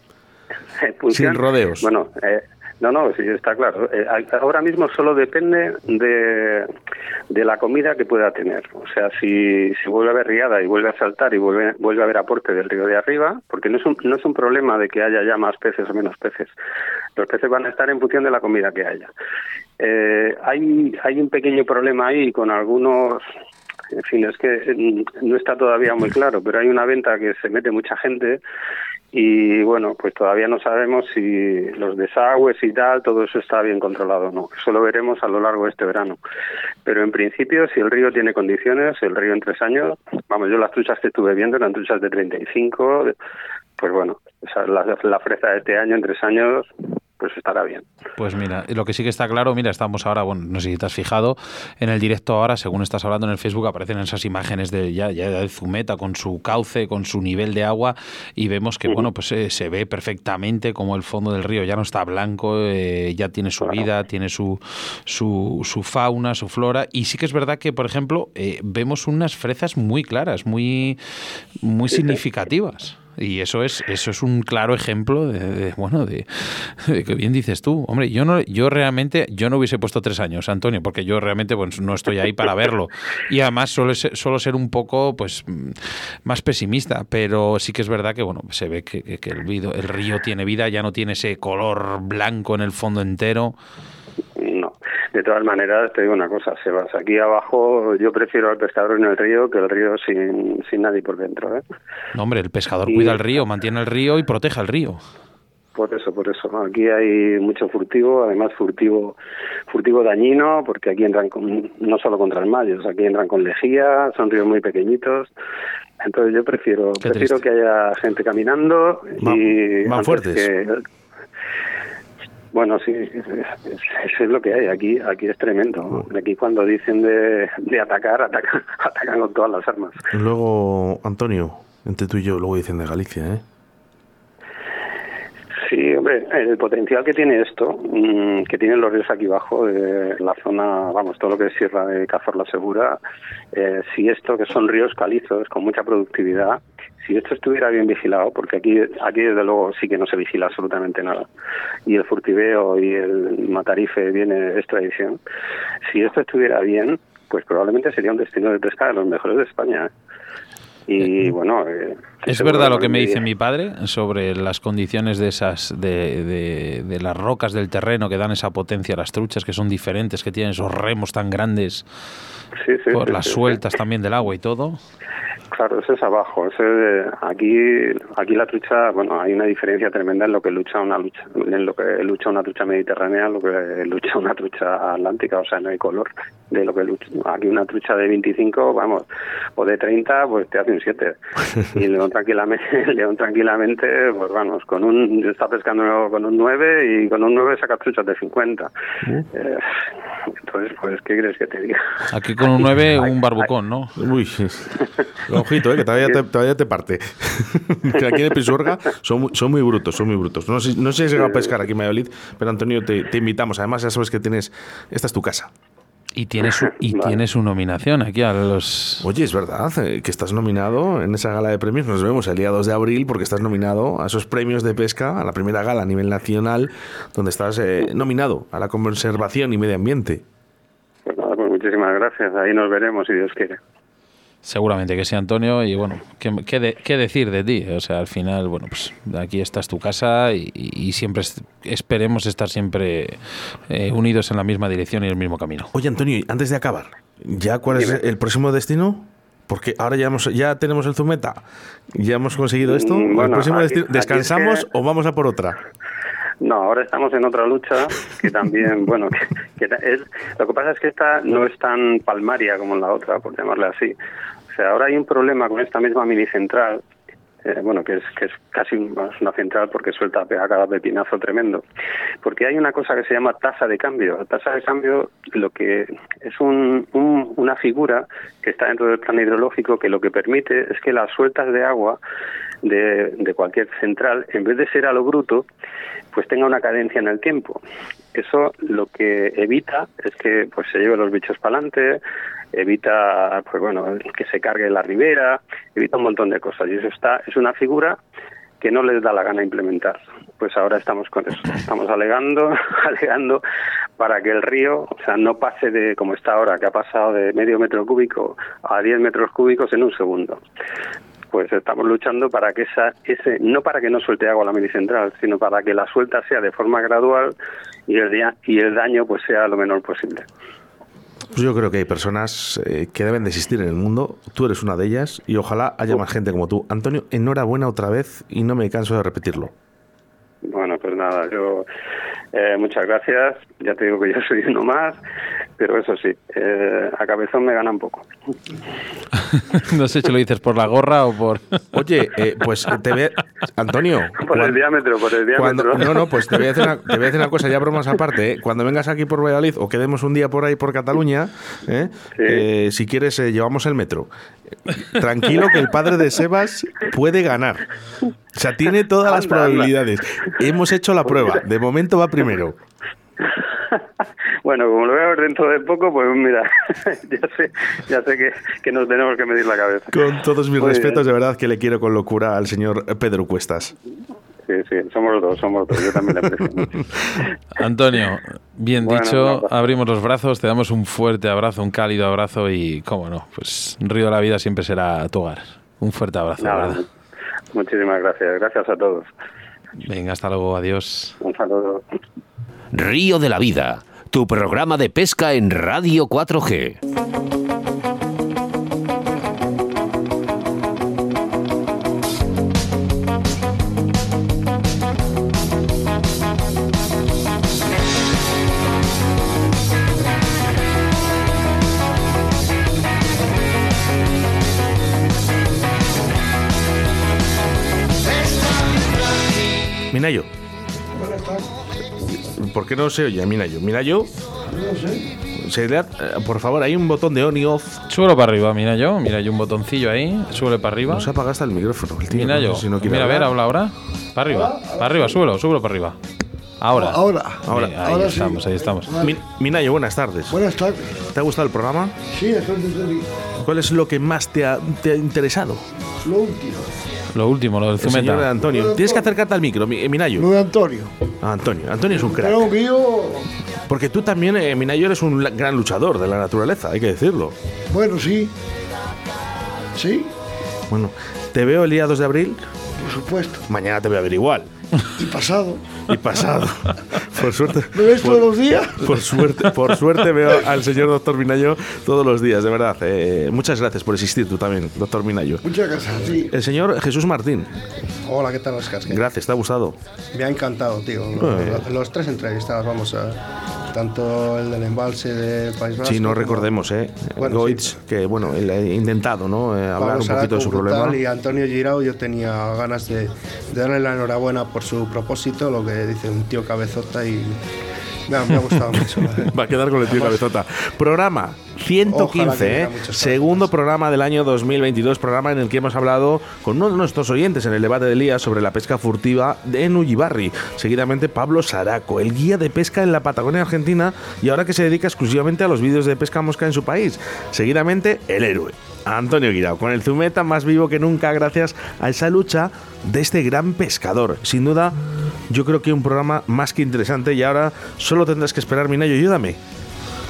Sin rodeos. Bueno, eh, no, no, sí, está claro. Eh, ahora mismo solo depende de, de, la comida que pueda tener. O sea, si, si vuelve a haber riada y vuelve a saltar y vuelve, vuelve a haber aporte del río de arriba, porque no es, un, no es un problema de que haya ya más peces o menos peces. Los peces van a estar en función de la comida que haya. Eh, hay, hay un pequeño problema ahí con algunos en fin, es que mm, no está todavía muy claro, pero hay una venta que se mete mucha gente y bueno, pues todavía no sabemos si los desagües y tal, todo eso está bien controlado o no. Eso lo veremos a lo largo de este verano. Pero en principio, si el río tiene condiciones, el río en tres años, vamos, yo las truchas que estuve viendo eran truchas de 35, pues bueno, la, la fresa de este año en tres años pues estará bien. Pues mira, lo que sí que está claro, mira, estamos ahora, bueno, no sé si te has fijado, en el directo ahora, según estás hablando en el Facebook, aparecen esas imágenes de ya, ya de Zumeta con su cauce, con su nivel de agua, y vemos que, bueno, pues eh, se ve perfectamente como el fondo del río ya no está blanco, eh, ya tiene su vida, tiene su, su, su, fauna, su flora, y sí que es verdad que, por ejemplo, eh, vemos unas fresas muy claras, muy, muy significativas. Y eso es, eso es un claro ejemplo de, bueno, de, que bien dices tú. Hombre, yo no, yo realmente, yo no hubiese puesto tres años, Antonio, porque yo realmente pues, no estoy ahí para verlo. Y además suelo ser, solo ser un poco pues más pesimista, pero sí que es verdad que bueno, se ve que, que el río tiene vida, ya no tiene ese color blanco en el fondo entero. De todas maneras, te digo una cosa, Sebas. Aquí abajo yo prefiero al pescador en el río que el río sin, sin nadie por dentro. ¿eh? No, hombre, el pescador cuida el río, mantiene el río y protege el río. Por eso, por eso. Aquí hay mucho furtivo, además furtivo furtivo dañino, porque aquí entran con, no solo contra el mayos, aquí entran con lejía, son ríos muy pequeñitos. Entonces yo prefiero prefiero que haya gente caminando y más fuertes. Bueno, sí, eso es lo que hay. Aquí aquí es tremendo. Aquí cuando dicen de, de atacar, atacan, atacan con todas las armas. Luego, Antonio, entre tú y yo, luego dicen de Galicia, ¿eh? Sí, hombre, el potencial que tiene esto, mm, que tienen los ríos aquí abajo, de la zona, vamos, todo lo que es Sierra de Cazorla Segura, eh, si esto, que son ríos calizos con mucha productividad, si esto estuviera bien vigilado, porque aquí, aquí desde luego sí que no se vigila absolutamente nada, y el furtiveo y el matarife viene es tradición, si esto estuviera bien, pues probablemente sería un destino de pesca de los mejores de España. ¿eh? Y bueno. Eh, es verdad lo que me dice mi padre sobre las condiciones de esas, de, de, las rocas del terreno que dan esa potencia a las truchas, que son diferentes, que tienen esos remos tan grandes por las sueltas también del agua y todo. Claro, ese es abajo. Ese, aquí, aquí la trucha, bueno, hay una diferencia tremenda en lo que lucha una lucha, en lo que lucha una trucha mediterránea, en lo que lucha una trucha atlántica, o sea, no hay color de lo que lucha. Aquí una trucha de 25, vamos, o de 30, pues te hace un 7. Y León tranquilamente, León tranquilamente, pues vamos, con un, está pescando con un 9 y con un 9 saca truchas de 50. Eh, entonces, pues, ¿qué crees que te diga? Aquí con un 9, un barbucón, ¿no? Uy, ojito, eh, que todavía te, todavía te parte. que aquí en Pisuerga son, muy, son muy brutos, son muy brutos. No sé, no sé si has llegado a pescar aquí en Valladolid, pero Antonio, te, te invitamos. Además, ya sabes que tienes, esta es tu casa. Y tienes su, y tiene su nominación aquí a los. Oye, es verdad eh, que estás nominado en esa gala de premios. Nos vemos el día 2 de abril porque estás nominado a esos premios de pesca, a la primera gala a nivel nacional, donde estás eh, nominado a la conservación y medio ambiente. Pues nada, pues muchísimas gracias. Ahí nos veremos si Dios quiere. Seguramente que sí, Antonio. Y bueno, ¿qué, qué, decir de ti? O sea, al final, bueno, pues aquí estás tu casa y, siempre esperemos estar siempre eh, unidos en la misma dirección y el mismo camino. Oye, Antonio, antes de acabar, ¿ya cuál es el próximo destino? Porque ahora ya, hemos, ya tenemos el Zumeta, ya hemos conseguido esto. ¿El próximo destino, ¿Descansamos o vamos a por otra? No, ahora estamos en otra lucha que también, bueno, que, es, lo que pasa es que esta no es tan palmaria como la otra, por llamarle así sea, ahora hay un problema con esta misma mini central, eh, bueno, que es, que es casi una central porque suelta a cada pepinazo tremendo. Porque hay una cosa que se llama tasa de cambio. La tasa de cambio lo que es un, una figura que está dentro del plan hidrológico que lo que permite es que las sueltas de agua de, cualquier central, en vez de ser a lo bruto, pues tenga una cadencia en el tiempo. Eso lo que evita es que pues se lleve los bichos para adelante, evita pues bueno que se cargue la ribera, evita un montón de cosas y eso está es una figura que no les da la gana implementar. Pues ahora estamos con eso, estamos alegando, alegando para que el río, o sea, no pase de como está ahora, que ha pasado de medio metro cúbico a 10 metros cúbicos en un segundo. Pues estamos luchando para que esa, ese, no para que no suelte agua la central, sino para que la suelta sea de forma gradual y el, y el daño pues sea lo menor posible. Pues yo creo que hay personas eh, que deben de existir en el mundo. Tú eres una de ellas y ojalá haya más gente como tú. Antonio, enhorabuena otra vez y no me canso de repetirlo. Bueno, pues nada, yo eh, muchas gracias. Ya te digo que yo soy uno más, pero eso sí, eh, a cabezón me gana un poco. no sé si lo dices por la gorra o por. Oye, eh, pues te ve. Antonio. Por el diámetro, por el diámetro. no, no, pues te voy, a decir una, cosa, ya bromas aparte. Cuando vengas aquí por Valladolid o quedemos un día por ahí por Cataluña, si quieres, llevamos el metro. Tranquilo que el padre de Sebas puede ganar. O sea, tiene todas las probabilidades. Hemos hecho la prueba. De momento va primero. Bueno, como lo veo dentro de poco, pues mira, ya sé, ya sé que, nos tenemos que medir la cabeza. Con todos mis respetos, de verdad que le quiero con locura al señor Pedro Cuestas. Sí, sí, somos dos, somos dos, yo también le aprecio Antonio, bien dicho, abrimos los brazos, te damos un fuerte abrazo, un cálido abrazo y, cómo no, pues Río de la Vida siempre será tu hogar. Un fuerte abrazo, verdad. Muchísimas gracias, gracias a todos. Venga, hasta luego, adiós. Un saludo. Río de la Vida, tu programa de pesca en Radio 4G. Minayo, ¿Por qué no se oye, sé. Se le ha- eh, por favor, hay un botón de on y off. Súbelo para arriba, mira yo. Mira yo un botoncito ahí. Súbele para arriba. No se apaga hasta el micrófono. El tío, Mira no yo. sé si no quiere Mira, a ver, hablar. habla ahora. Para arriba. Para arriba, súbelo, súbelo para arriba. Ahora. Ahora. Ahora. Sí, ahí Ahora sí. estamos, ahí estamos. Mi- Minayo, buenas tardes. Buenas tardes. ¿Te ha gustado el programa? Sí, estoy de ¿Cuál es lo que más te ha, te ha interesado? Lo último. Lo último, lo del El señor Zumeta. Antonio. Tienes que acercarte al micro, Mi- eh, Minayo. Lo de Antonio. Ah, Antonio. Antonio es un crack. Pero que yo. Porque tú también, eh, Minayo, eres un la- gran luchador de la naturaleza, hay que decirlo. Bueno, sí. Sí, Bueno, te veo el día 2 de abril, por supuesto. mañana te voy a ver igual. Y pasado. Y pasado. por suerte. ¿Me ves por- todos los días? Por suerte, por suerte veo al señor doctor Minayo todos los días, de verdad. Eh, muchas gracias por existir tú también, doctor Minayo. Muchas gracias. Sí. El señor Jesús Martín, Hola, ¿qué tal, Oscar? ¿Qué- gracias, ¿te ha gustado? Me ha encantado, tío. Los, los tres entrevistados, vamos a. Tanto el del embalse del País Vasco. Si no recordemos, ¿eh? Bueno, Goitz, que bueno, él ha intentado, ¿no? Eh, hablar un poquito de su problema. Y Antonio Girao, yo tenía ganas de, de darle la enhorabuena por su propósito, lo que dice un tío cabezota y me ha, me ha gustado mucho. verdad. Va a quedar con el tío cabezota. Programa Ojalá 115, que ¿eh? segundo programa del año 2022, programa en el que hemos hablado con uno de nuestros oyentes en el debate del día sobre la pesca furtiva en Ullibarri. Seguidamente Pablo Saraco, el guía de pesca en la Patagonia Argentina y ahora que se dedica exclusivamente a los vídeos de pesca mosca en su país. Seguidamente el héroe. Antonio Guirao, con el zumeta más vivo que nunca gracias a esa lucha de este gran pescador. Sin duda, yo creo que un programa más que interesante y ahora solo tendrás que esperar, Minayo, ayúdame.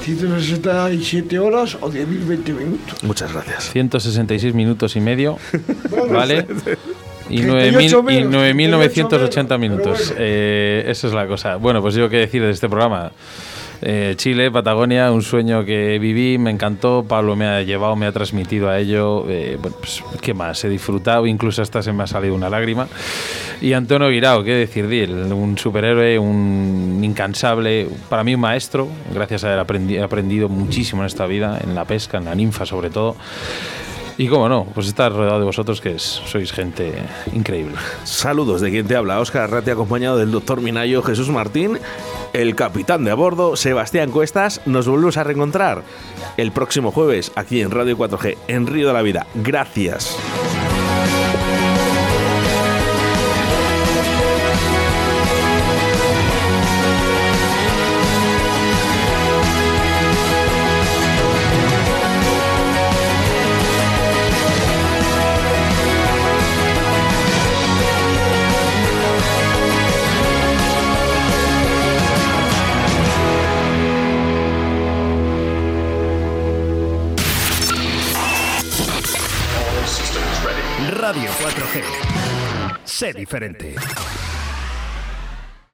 167 horas o 10.020 minutos. Muchas gracias. 166 minutos y medio. ¿Vale? Y 38 9.000 y menos, 9.980 menos, minutos. bueno. Eh, esa es la cosa. Bueno, pues yo qué decir de este programa. Eh, Chile, Patagonia, un sueño que viví, me encantó. Pablo me ha llevado, me ha transmitido a ello. Eh, pues, ¿qué más? He disfrutado, incluso hasta se me ha salido una lágrima. Y Antonio Guirao, qué decir de él, un superhéroe, un incansable, para mí un maestro, gracias a él he aprendido muchísimo en esta vida, en la pesca, en la ninfa sobre todo. Y cómo no, pues estar rodeado de vosotros que sois gente increíble. Saludos de quien te habla, Óscar Arrate, acompañado del doctor Minayo, Jesús Martín, el capitán de a bordo, Sebastián Cuestas. Nos volvemos a reencontrar el próximo jueves aquí en Radio 4G, en Río de la Vida. Gracias. Sé diferente.